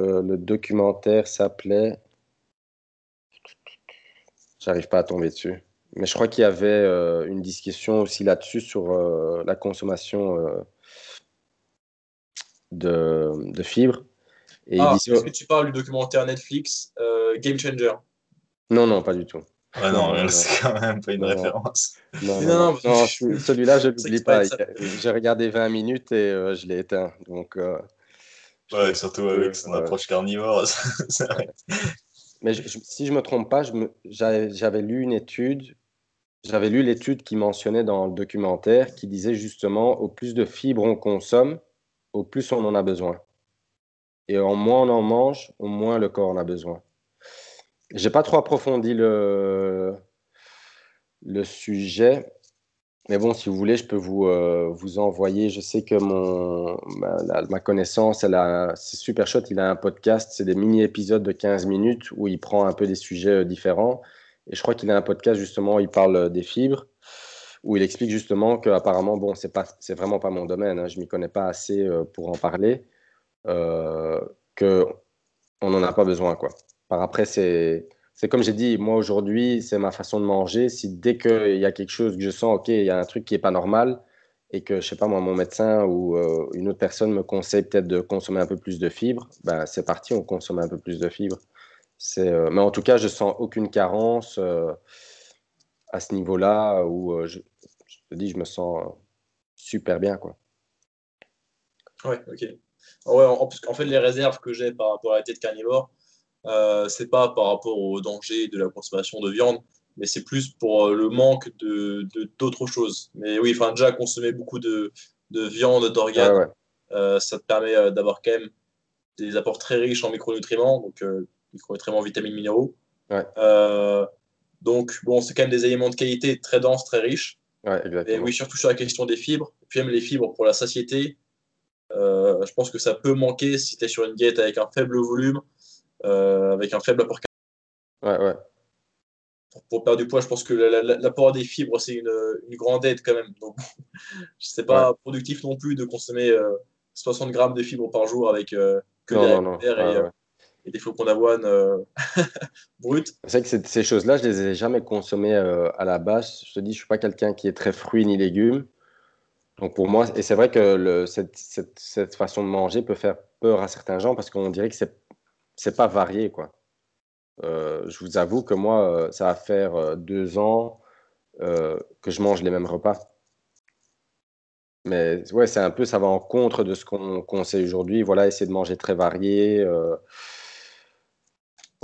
Euh, le documentaire s'appelait. J'arrive pas à tomber dessus. Mais je crois qu'il y avait euh, une discussion aussi là-dessus sur la consommation de, de, fibres. Et ah, est-ce que tu parles du documentaire Netflix Game Changer? Non, non, pas du tout. Ah non, c'est quand même pas une référence. Non, non, non, celui-là, je ne l'oublie pas. J'ai regardé 20 minutes et euh, je l'ai éteint. Donc, euh, ouais, surtout avec son approche carnivore. Mais si je ne me trompe pas, j'avais lu une étude, j'avais lu l'étude qui mentionnait dans le documentaire qui disait justement au plus de fibres on consomme, au plus on en a besoin. Et au moins on en mange, au moins le corps en a besoin. J'ai pas trop approfondi le sujet. Mais bon, si vous voulez, je peux vous, euh, vous envoyer. Je sais que mon, ma, connaissance, c'est super chouette. Il a un podcast, c'est des mini-épisodes de 15 minutes où il prend un peu des sujets euh, différents. Et je crois qu'il a un podcast justement où il parle euh, des fibres, où il explique justement qu'apparemment, bon, c'est pas, vraiment pas mon domaine. Hein, je m'y connais pas assez pour en parler, euh, que on n'en a pas besoin, quoi. Par après, c'est comme j'ai dit, moi aujourd'hui, c'est ma façon de manger. Si dès qu'il y a quelque chose que je sens, OK, il y a un truc qui n'est pas normal, et que, je sais pas, moi, mon médecin ou euh, une autre personne me conseille peut-être de consommer un peu plus de fibres, ben, c'est parti, on consomme un peu plus de fibres. Euh, mais en tout cas, je sens aucune carence euh, à ce niveau-là où je, te dis, je me sens super bien. Quoi. Ouais, ok. Ouais, en, en, fait, les réserves que j'ai par rapport à la tête carnivore, euh, c'est pas par rapport au danger de la consommation de viande, mais c'est plus pour euh, le manque de d'autres choses. Mais oui, enfin déjà consommer beaucoup de, de viande, d'organes, euh, ça te permet euh, d'avoir quand même des apports très riches en micronutriments, donc micronutriments, vitamines, minéraux. donc bon, c'est quand même des aliments de qualité très denses, très riches. Ouais. Et oui, surtout sur la question des fibres, puis même les fibres pour la satiété. Je pense que ça peut manquer si tu es sur une diète avec un faible volume, avec un faible apport Ouais, ouais. pour, pour perdre du poids, je pense que la- la- l'apport des fibres, c'est une, une grande aide quand même. Donc, c'est pas productif non plus de consommer euh, 60 grammes de fibres par jour avec euh, que Non, des non, non. et, euh, et des flocons d'avoine euh, bruts. C'est vrai que ces- ces choses-là, je les ai jamais consommées euh, à la base. Je te dis, je suis pas quelqu'un qui est très fruits ni légumes. Donc pour moi, et c'est vrai que le- cette, cette- cette façon de manger peut faire peur à certains gens parce qu'on dirait que c'est c'est pas varié, quoi. Euh, je vous avoue que moi, euh, ça va faire euh, deux ans que je mange les mêmes repas. Mais ouais, c'est un peu, ça va en contre de ce qu'on qu'on sait aujourd'hui. Voilà, essayer de manger très varié.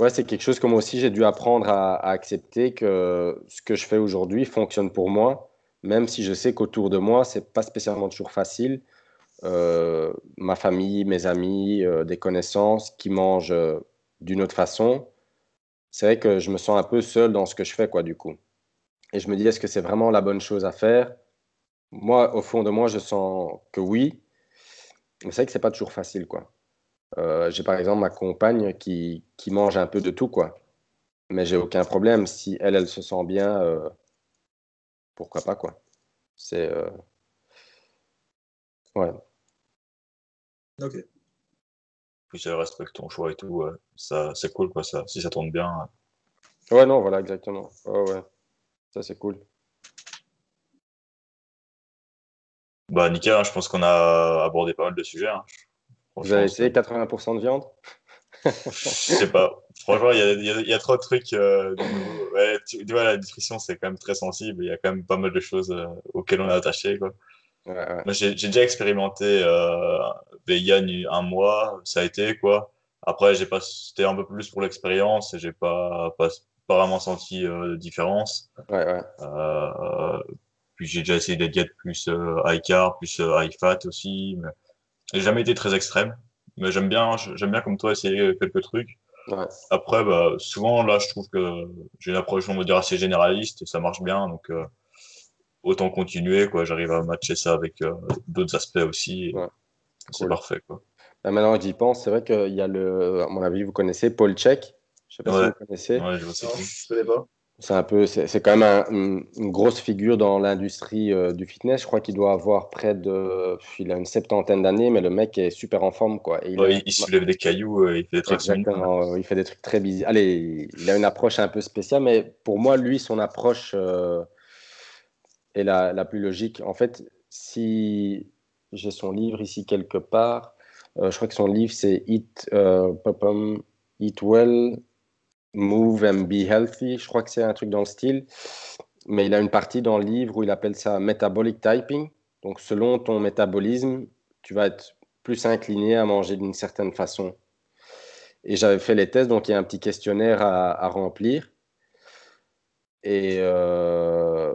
c'est quelque chose que moi aussi j'ai dû apprendre à, à accepter que ce que je fais aujourd'hui fonctionne pour moi, même si je sais qu'autour de moi, c'est pas spécialement toujours facile. Euh, ma famille, mes amis, euh, des connaissances qui mangent euh, d'une autre façon, c'est vrai que je me sens un peu seul dans ce que je fais, quoi, du coup. Et je me dis, est-ce que c'est vraiment la bonne chose à faire? Moi, au fond de moi, je sens que oui, mais c'est vrai que c'est pas toujours facile, quoi. J'ai par exemple ma compagne qui, qui mange un peu de tout, quoi. Mais j'ai aucun problème. Si elle, elle se sent bien, pourquoi pas, quoi. C'est. Ouais. Ok. Puis elle respecte ton choix et tout, ouais. ça, c'est cool, quoi, ça. Si ça tourne bien. Ouais, non, voilà, exactement. Ouais, ouais. Ça, c'est cool. Bah, nickel, hein, je pense qu'on a abordé pas mal de sujets. hein. Vous avez essayé 80% de viande? Je sais pas. Franchement, il y a, y y trop de trucs. euh, de nouveau. Ouais, tu, tu vois, la nutrition, c'est quand même très sensible. Il y a quand même pas mal de choses euh, auxquelles on est attaché. Quoi. Ouais, ouais. Moi, j'ai déjà expérimenté euh, vegan un mois. Ça a été quoi. Après, j'ai pas, c'était un peu plus pour l'expérience et j'ai pas, pas, pas vraiment senti euh, de différence. Ouais. Euh, puis j'ai déjà essayé des diètes plus euh, high carb, plus high fat aussi. Mais j'ai jamais été très extrême. Mais j'aime bien, j'aime bien comme toi essayer quelques trucs. Après, bah, souvent, là, je trouve que j'ai une approche, on va dire, assez généraliste et ça marche bien. Donc, autant continuer, quoi. J'arrive à matcher ça avec euh, d'autres aspects aussi. Ouais. C'est Cool. parfait, quoi. Bah, maintenant que j'y pense, c'est vrai qu'il y a le, à mon avis, vous connaissez Paul Check. Je sais pas si vous connaissez. Ouais, je vois ça. Non, je connais pas. C'est un peu, c'est c'est quand même un- une, grosse figure dans l'industrie euh, du fitness. Je crois qu'il doit avoir près de, il a une septantaine d'années, mais le mec est super en forme, quoi. Et il a- Ouais, il soulève des cailloux, euh, il fait des trucs Exactement, euh, il fait des trucs très bizarres. Allez, il a une approche un peu spéciale, mais pour moi, lui, son approche euh, est la, plus logique. En fait, si j'ai son livre ici quelque part, euh, je crois que son livre c'est Eat, euh, Eat Well, Move and Be Healthy. Je crois que c'est un truc dans le style. Mais il a une partie dans le livre où il appelle ça Metabolic Typing. Donc, selon ton métabolisme, tu vas être plus incliné à manger d'une certaine façon. Et j'avais fait les tests, donc il y a un petit questionnaire à, à remplir. Et euh,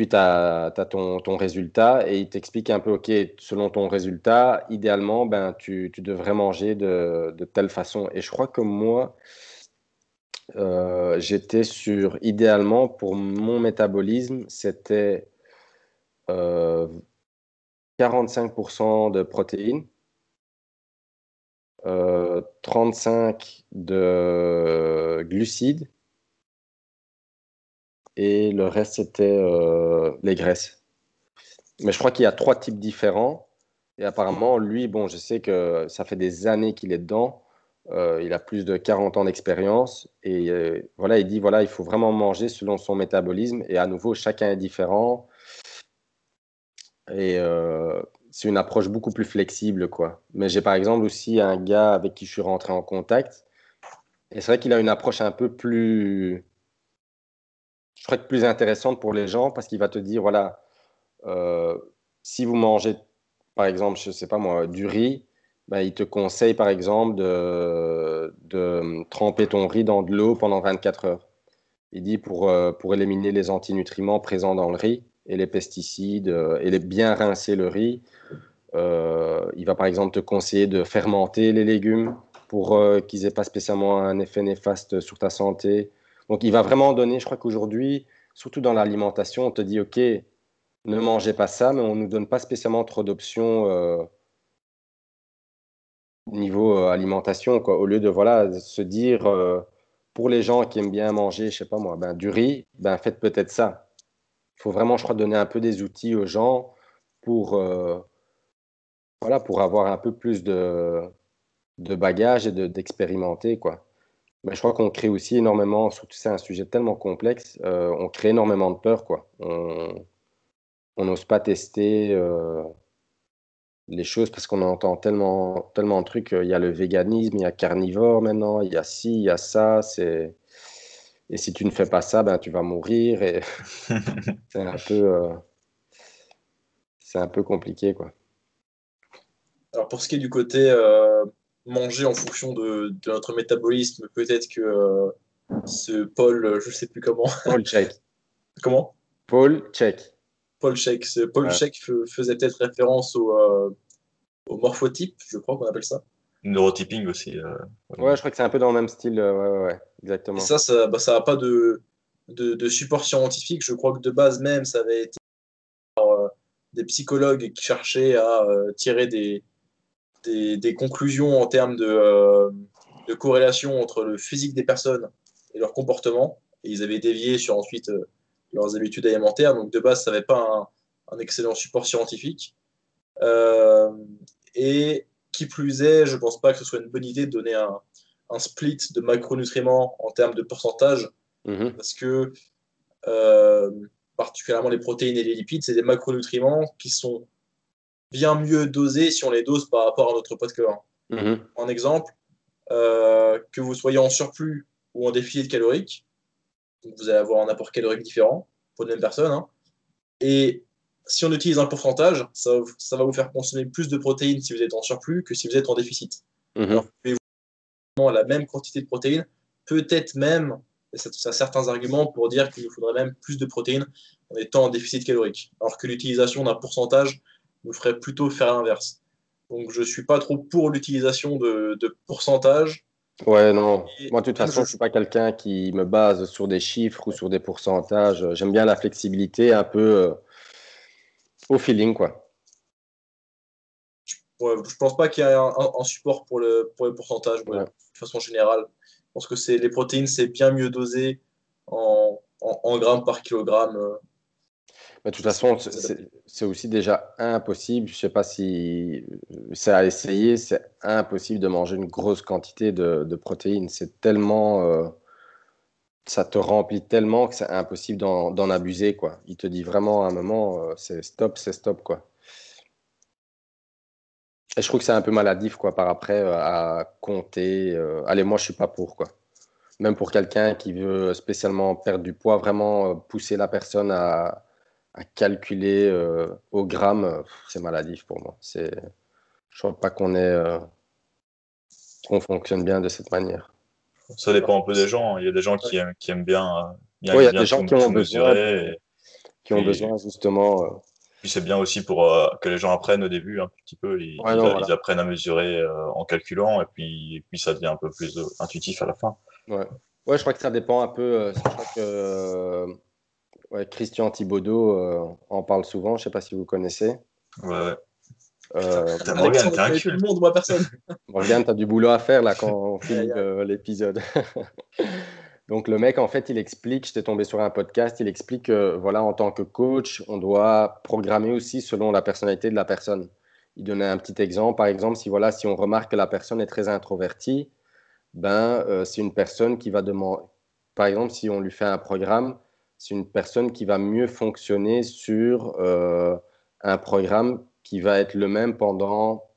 puis tu as, ton, résultat et il t'explique un peu, OK, selon ton résultat, idéalement, ben, tu, devrais manger de, telle façon. Et je crois que moi, euh, j'étais sur, idéalement, pour mon métabolisme, c'était euh, 45% de protéines, euh, 35 de glucides et le reste c'était euh, les graisses. Mais je crois qu'il y a trois types différents et apparemment lui, bon, je sais que ça fait des années qu'il est dedans. Euh, il a plus de 40 ans d'expérience et euh, voilà, il dit voilà, il faut vraiment manger selon son métabolisme et à nouveau chacun est différent et c'est une approche beaucoup plus flexible quoi. Mais j'ai par exemple aussi un gars avec qui je suis rentré en contact et c'est vrai qu'il a une approche un peu plus je crois que plus intéressante pour les gens parce qu'il va te dire voilà euh, si vous mangez par exemple je sais pas moi du riz ben, il te conseille par exemple de, de tremper ton riz dans de l'eau pendant 24 heures. Il dit pour, euh, pour éliminer les antinutriments présents dans le riz et les pesticides euh, et bien rincer le riz. Il va par exemple te conseiller de fermenter les légumes pour qu'ils n'aient pas spécialement un effet néfaste sur ta santé. Donc il va vraiment donner, je crois qu'aujourd'hui, surtout dans l'alimentation, on te dit, OK, ne mangez pas ça, mais on ne nous donne pas spécialement trop d'options euh, niveau euh, alimentation. Quoi. Au lieu de voilà, se dire, euh, pour les gens qui aiment bien manger, je sais pas moi, ben, du riz, ben, faites peut-être ça. Il faut vraiment, je crois, donner un peu des outils aux gens pour, voilà, pour avoir un peu plus de, de bagages et d'expérimenter. Mais je crois qu'on crée aussi énormément, surtout c'est un sujet tellement complexe, on crée énormément de peur. quoi. On, on n'ose pas tester euh, les choses parce qu'on entend tellement, tellement de trucs. Il y a le véganisme, il y a carnivore maintenant, il y a ci, il y a ça. C'est... Et si tu ne fais pas ça, ben, tu vas mourir. Et c'est un peu, euh, c'est un peu compliqué, quoi. Alors pour ce qui est du côté euh, manger en fonction de, notre métabolisme, peut-être que ce Paul, je sais plus comment. Paul Check. comment? Paul Check. Paul Sheck. Paul faisait peut-être référence euh, au, morphotype, je crois qu'on appelle ça. Neurotyping aussi. Euh, ouais, je crois que c'est un peu dans le même style. Euh, ouais, exactement. Et ça, ça n'a bah, pas de, de, support scientifique. Je crois que de base même, ça avait été par des psychologues qui cherchaient à tirer des, des, conclusions en termes de, de corrélation entre le physique des personnes et leur comportement. Et ils avaient dévié sur ensuite leurs habitudes alimentaires. Donc de base, ça n'avait pas un, excellent support scientifique. Euh, et qui plus est, je ne pense pas que ce soit une bonne idée de donner un, split de macronutriments en termes de pourcentage, mhm. parce que euh, particulièrement les protéines et les lipides, c'est des macronutriments qui sont bien mieux dosés si on les dose par rapport à notre poids de corps. En exemple, euh, que vous soyez en surplus ou en déficit calorique, donc vous allez avoir un apport calorique différent pour une même personne. Hein. Et si on utilise un pourcentage, ça, ça, va vous faire consommer plus de protéines si vous êtes en surplus que si vous êtes en déficit. Mm -hmm. Alors, la même quantité de protéines, peut-être même, et ça, a certains arguments pour dire qu'il nous faudrait même plus de protéines en étant en déficit calorique. Alors que l'utilisation d'un pourcentage nous ferait plutôt faire l'inverse. Donc je ne suis pas trop pour l'utilisation de, de pourcentage Ouais, non. Moi, de toute façon, je ne suis pas quelqu'un qui me base sur des chiffres ou sur des pourcentages. J'aime bien la flexibilité, un peu euh, au feeling, quoi. Ouais, je pense pas qu'il y ait un, support pour le, pour les pourcentages, de façon générale. Je pense que les protéines, c'est bien mieux dosé en, en, grammes par kilogramme. Euh, de toute façon, c'est aussi déjà impossible. Je ne sais pas si c'est à essayer. C'est impossible de manger une grosse quantité de, protéines. C'est tellement. Euh, ça te remplit tellement que c'est impossible d'en abuser. Quoi. Il te dit vraiment à un moment euh, c'est stop, c'est stop. Quoi. Et je trouve que c'est un peu maladif quoi, par après euh, à compter. allez, moi, je ne suis pas pour. Quoi. Même pour quelqu'un qui veut spécialement perdre du poids, vraiment pousser la personne à à calculer euh, au gramme, euh, c'est maladif pour moi. C'est, je ne crois pas qu'on est, euh, qu'on fonctionne bien de cette manière. Ça dépend un peu des gens. Il y a des gens qui aiment, qui aiment bien. il y a des gens qui ont besoin, qui ont besoin justement. Puis c'est bien aussi pour que les gens apprennent au début un petit peu. Ils, ils, apprennent à mesurer en calculant et puis, puis ça devient un peu plus intuitif à la fin. Ouais. ouais, je crois que ça dépend un peu. je crois que Ouais, Christian Thibaudot euh, en parle souvent, je ne sais pas si vous connaissez. Ouais. Euh, Morgane, un cul. le monde, moi, personne. Morgane, t'as du boulot à faire là quand on filme euh, l'épisode. Donc le mec, en fait, il explique, j'étais tombé sur un podcast, il explique que, voilà, en tant que coach, on doit programmer aussi selon la personnalité de la personne. Il donnait un petit exemple, par exemple, si, voilà, si on remarque que la personne est très introvertie, ben, euh, c'est une personne qui va demander, par exemple, si on lui fait un programme, c'est une personne qui va mieux fonctionner sur euh, un programme qui va être le même pendant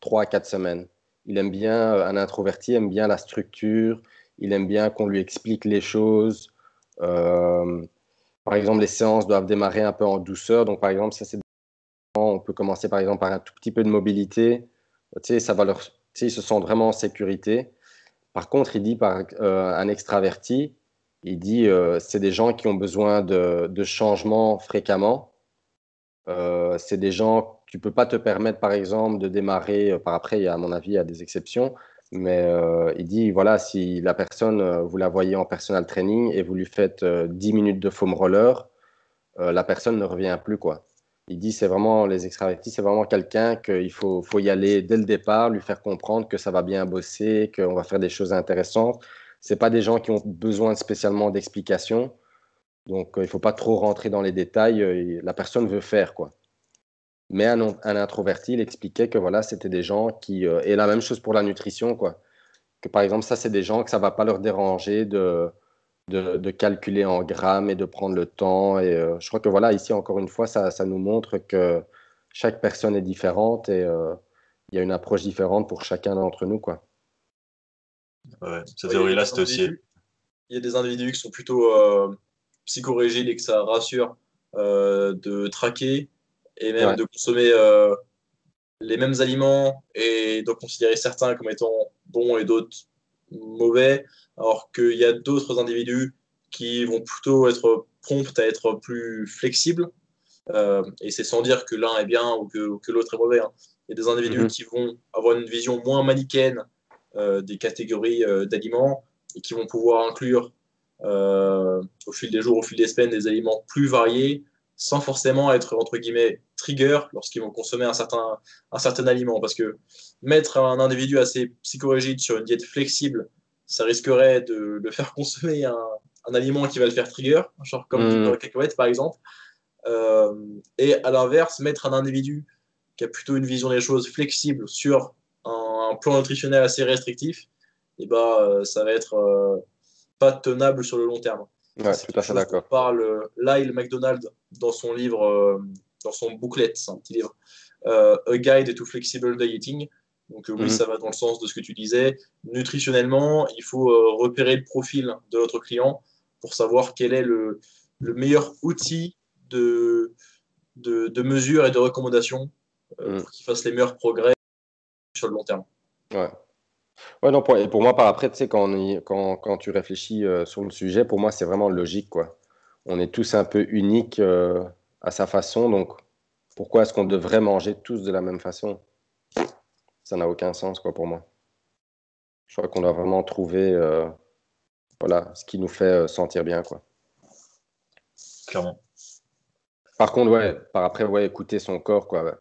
3 à 4 semaines. Il aime bien, euh, un introverti aime bien la structure, il aime bien qu'on lui explique les choses. Euh, par exemple, les séances doivent démarrer un peu en douceur. Donc, par exemple, ça, c'est on peut commencer par exemple par un tout petit peu de mobilité. Tu sais, ça va leur, tu sais, ils se sentent vraiment en sécurité. Par contre, il dit par un extraverti, il dit euh, c'est des gens qui ont besoin de, changements fréquemment. Euh, c'est des gens, tu peux pas te permettre par exemple de démarrer, euh, par après, à mon avis, il y a des exceptions, mais il dit voilà, si la personne, vous la voyez en personal training et vous lui faites 10 minutes de foam roller, la personne ne revient plus. quoi. Il dit c'est vraiment les extravertis, c'est vraiment quelqu'un qu'il faut, faut y aller dès le départ, lui faire comprendre que ça va bien bosser, qu'on va faire des choses intéressantes. C'est pas des gens qui ont besoin spécialement d'explications. Donc, il ne faut pas trop rentrer dans les détails. La personne veut faire, quoi. Mais un, introverti, il expliquait que voilà, c'était des gens qui. et la même chose pour la nutrition, quoi. Que par exemple, ça, c'est des gens que ça ne va pas leur déranger de, de, calculer en grammes et de prendre le temps. Et euh, je crois que voilà, ici, encore une fois, ça, ça, nous montre que chaque personne est différente et euh, il y a une approche différente pour chacun d'entre nous. Quoi. Ouais, cette théorie-là, c'est aussi. Il y a des individus qui sont plutôt euh, psychorigides et que ça rassure de traquer et même de consommer les mêmes aliments et de considérer certains comme étant bons et d'autres mauvais, alors qu'il y a d'autres individus qui vont plutôt être prompts à être plus flexibles. Euh, et c'est sans dire que l'un est bien ou que, que l'autre est mauvais. Hein. Il y a des individus mhm. qui vont avoir une vision moins manichéenne euh, des catégories euh, d'aliments et qui vont pouvoir inclure au fil des jours, au fil des semaines, des aliments plus variés sans forcément être entre guillemets trigger lorsqu'ils vont consommer un certain, un certain aliment. Parce que mettre un individu assez psychorigide sur une diète flexible, ça risquerait de le faire consommer un, un aliment qui va le faire trigger, genre comme mmh. du cacahuète par exemple. Euh, et à l'inverse, mettre un individu qui a plutôt une vision des choses flexible sur un, plan nutritionnel assez restrictif, et eh bah, ben, ça va être euh, pas tenable sur le long terme. Ouais, tout à fait d'accord. parle euh, Lyle McDonald dans son livre, euh, dans son booklet, c'est un petit livre, euh, A Guide to Flexible Dieting. Donc oui, mhm. ça va dans le sens de ce que tu disais. Nutritionnellement, il faut repérer le profil de notre client pour savoir quel est le, le meilleur outil de, de, de, mesure et de recommandation mhm. pour qu'il fasse les meilleurs progrès sur le long terme. Ouais. Ouais, non, pour, et pour moi, par après, tu sais, quand, quand, quand tu réfléchis euh, sur le sujet, pour moi, c'est vraiment logique, quoi. On est tous un peu uniques euh, à sa façon, donc pourquoi est-ce qu'on devrait manger tous de la même façon? Ça n'a aucun sens, quoi, pour moi. Je crois qu'on doit vraiment trouver, euh, voilà, ce qui nous fait sentir bien, quoi. Clairement. Par contre, ouais, par après, ouais, écouter son corps, quoi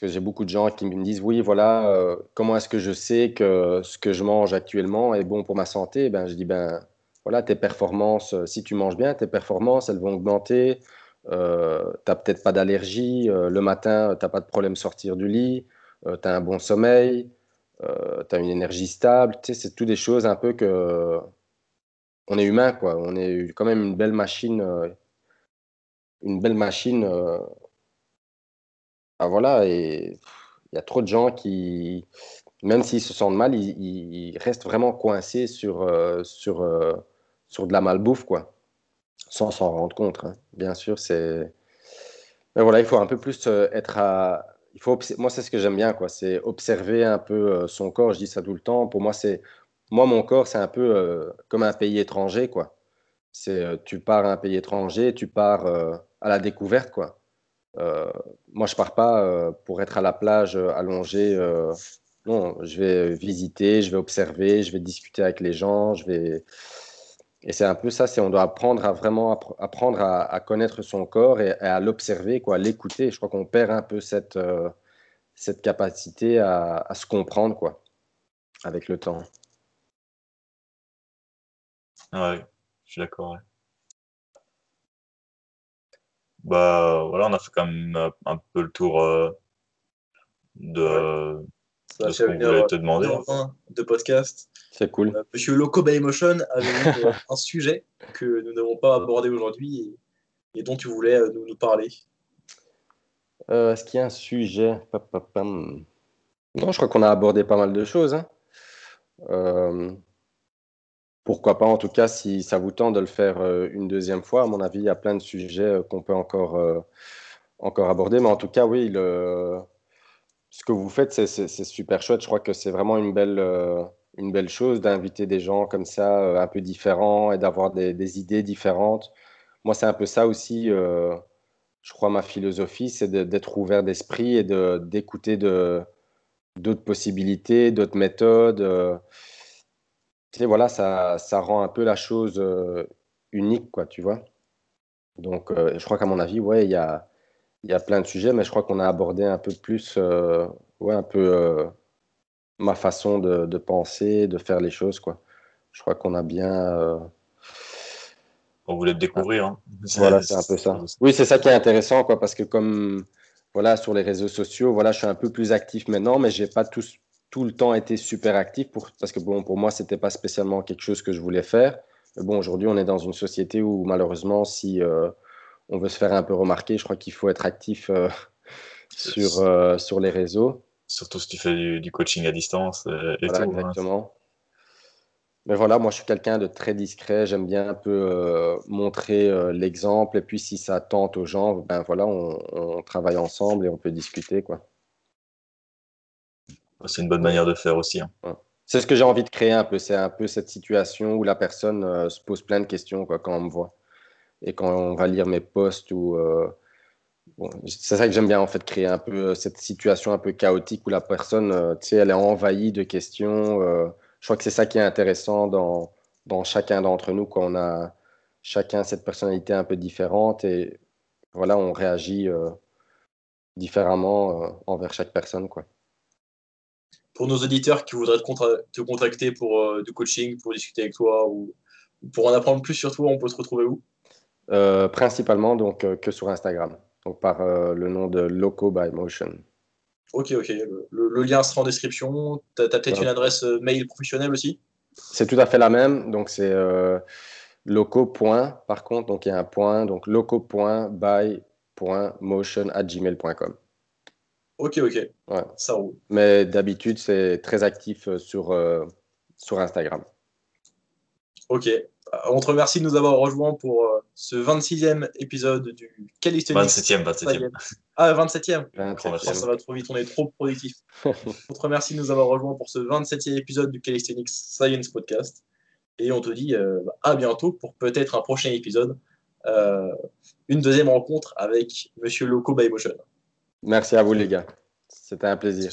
que j'ai beaucoup de gens qui me disent oui, voilà, euh, comment est-ce que je sais que ce que je mange actuellement est bon pour ma santé? Ben je dis ben voilà, tes performances, euh, si tu manges bien, tes performances, elles vont augmenter. Euh, tu n'as peut-être pas d'allergie. le matin, tu n'as pas de problème sortir du lit. tu as un bon sommeil. tu as une énergie stable. Tu sais, c'est tout des choses un peu que. On est humain, quoi. On est quand même une belle machine. une belle machine ah, voilà, il y a trop de gens qui, même s'ils se sentent mal, ils, restent vraiment coincés sur, euh, sur, euh, sur de la malbouffe, quoi, sans s'en rendre compte. Hein. Bien sûr, c'est. Mais voilà, il faut un peu plus euh, être à. Il faut Moi, c'est ce que j'aime bien, quoi. C'est observer un peu son corps. Je dis ça tout le temps. Pour moi, c'est. Moi, mon corps, c'est un peu comme un pays étranger, quoi. C'est, tu pars à un pays étranger, tu pars à la découverte, quoi. Euh, moi, je pars pas euh, pour être à la plage euh, allongé. non, je vais visiter, je vais observer, je vais discuter avec les gens, je vais. Et c'est un peu ça, c'est on doit apprendre à vraiment apprendre à, connaître son corps et, à l'observer, quoi, l'écouter. Je crois qu'on perd un peu cette, cette capacité à, à, se comprendre, quoi, avec le temps. Ouais, je suis d'accord. Bah voilà, on a fait quand même euh, un peu le tour euh, de, ce qu'on voulait te demander. de podcast. C'est cool. Euh, Monsieur Loco by Emotion avait un sujet que nous n'avons pas abordé aujourd'hui et, dont tu voulais nous, nous parler. Est-ce qu'il y a un sujet? Non, je crois qu'on a abordé pas mal de choses. Hein pourquoi pas, en tout cas, si ça vous tente de le faire euh, une deuxième fois. À mon avis, il y a plein de sujets euh, qu'on peut encore, euh, encore aborder. Mais en tout cas, oui, ce que vous faites, c'est super chouette. Je crois que c'est vraiment une belle, une belle chose d'inviter des gens comme ça, un peu différents, et d'avoir des, idées différentes. Moi, c'est un peu ça aussi, je crois, ma philosophie, c'est d'être ouvert d'esprit et d'écouter d'autres possibilités, d'autres méthodes tu sais, voilà, ça, ça rend un peu la chose euh, unique, quoi, tu vois. Donc, euh, je crois qu'à mon avis, ouais, il y a, y a plein de sujets, mais je crois qu'on a abordé un peu plus, euh, ouais, un peu euh, ma façon de, de, penser, de faire les choses, quoi. Je crois qu'on a bien. On voulait te découvrir. Hein. Voilà, c'est un peu ça. Oui, c'est ça qui est intéressant, quoi, parce que comme voilà, sur les réseaux sociaux, voilà, je suis un peu plus actif maintenant, mais j'ai pas tout, tout le temps été super actif pour, parce que bon, pour moi, c'était pas spécialement quelque chose que je voulais faire. Mais bon, aujourd'hui, on est dans une société où malheureusement, si euh, on veut se faire un peu remarquer, je crois qu'il faut être actif euh, sur, euh, sur les réseaux. Surtout si tu fais du, coaching à distance. Et voilà, tout, hein. exactement. Mais voilà, moi je suis quelqu'un de très discret. J'aime bien un peu montrer l'exemple. Et puis si ça tente aux gens, ben voilà, on, on, travaille ensemble et on peut discuter. quoi. C'est une bonne manière de faire aussi. Hein. C'est ce que j'ai envie de créer un peu. C'est un peu cette situation où la personne euh, se pose plein de questions quand on me voit. Et quand on va lire mes posts. Euh, c'est ça que j'aime bien en fait, créer un peu euh, cette situation un peu chaotique où la personne, tu sais, elle est envahie de questions. je crois que c'est ça qui est intéressant dans, dans chacun d'entre nous, quand on a chacun cette personnalité un peu différente et voilà, on réagit différemment envers chaque personne, quoi pour nos auditeurs qui voudraient te, contacter pour euh, du coaching, pour discuter avec toi ou, pour en apprendre plus sur toi, on peut se retrouver où? Euh, Principalement donc euh, que sur Instagram, donc par le nom de Loco by Motion. Ok, ok. Le, lien sera en description. Tu as, peut-être une adresse mail professionnelle aussi? C'est tout à fait la même. Donc c'est loco. Par contre, donc il y a un point, donc loco.by.motion@gmail.com. Ok, ok. Ouais. Ça roule. Mais d'habitude, c'est très actif euh, sur, euh, sur Instagram. Ok. Euh, on te remercie de nous avoir rejoints pour ce 26e épisode du Calisthenics. 27e, 27e. Ah, 27e. 27e. ça va trop vite, on est trop productif. on te remercie de nous avoir rejoints pour ce 27e épisode du Calisthenics Science Podcast. Et on te dit bah, à bientôt pour peut-être un prochain épisode. une deuxième rencontre avec Monsieur Loco by Motion. Merci à vous, les gars. C'était un plaisir.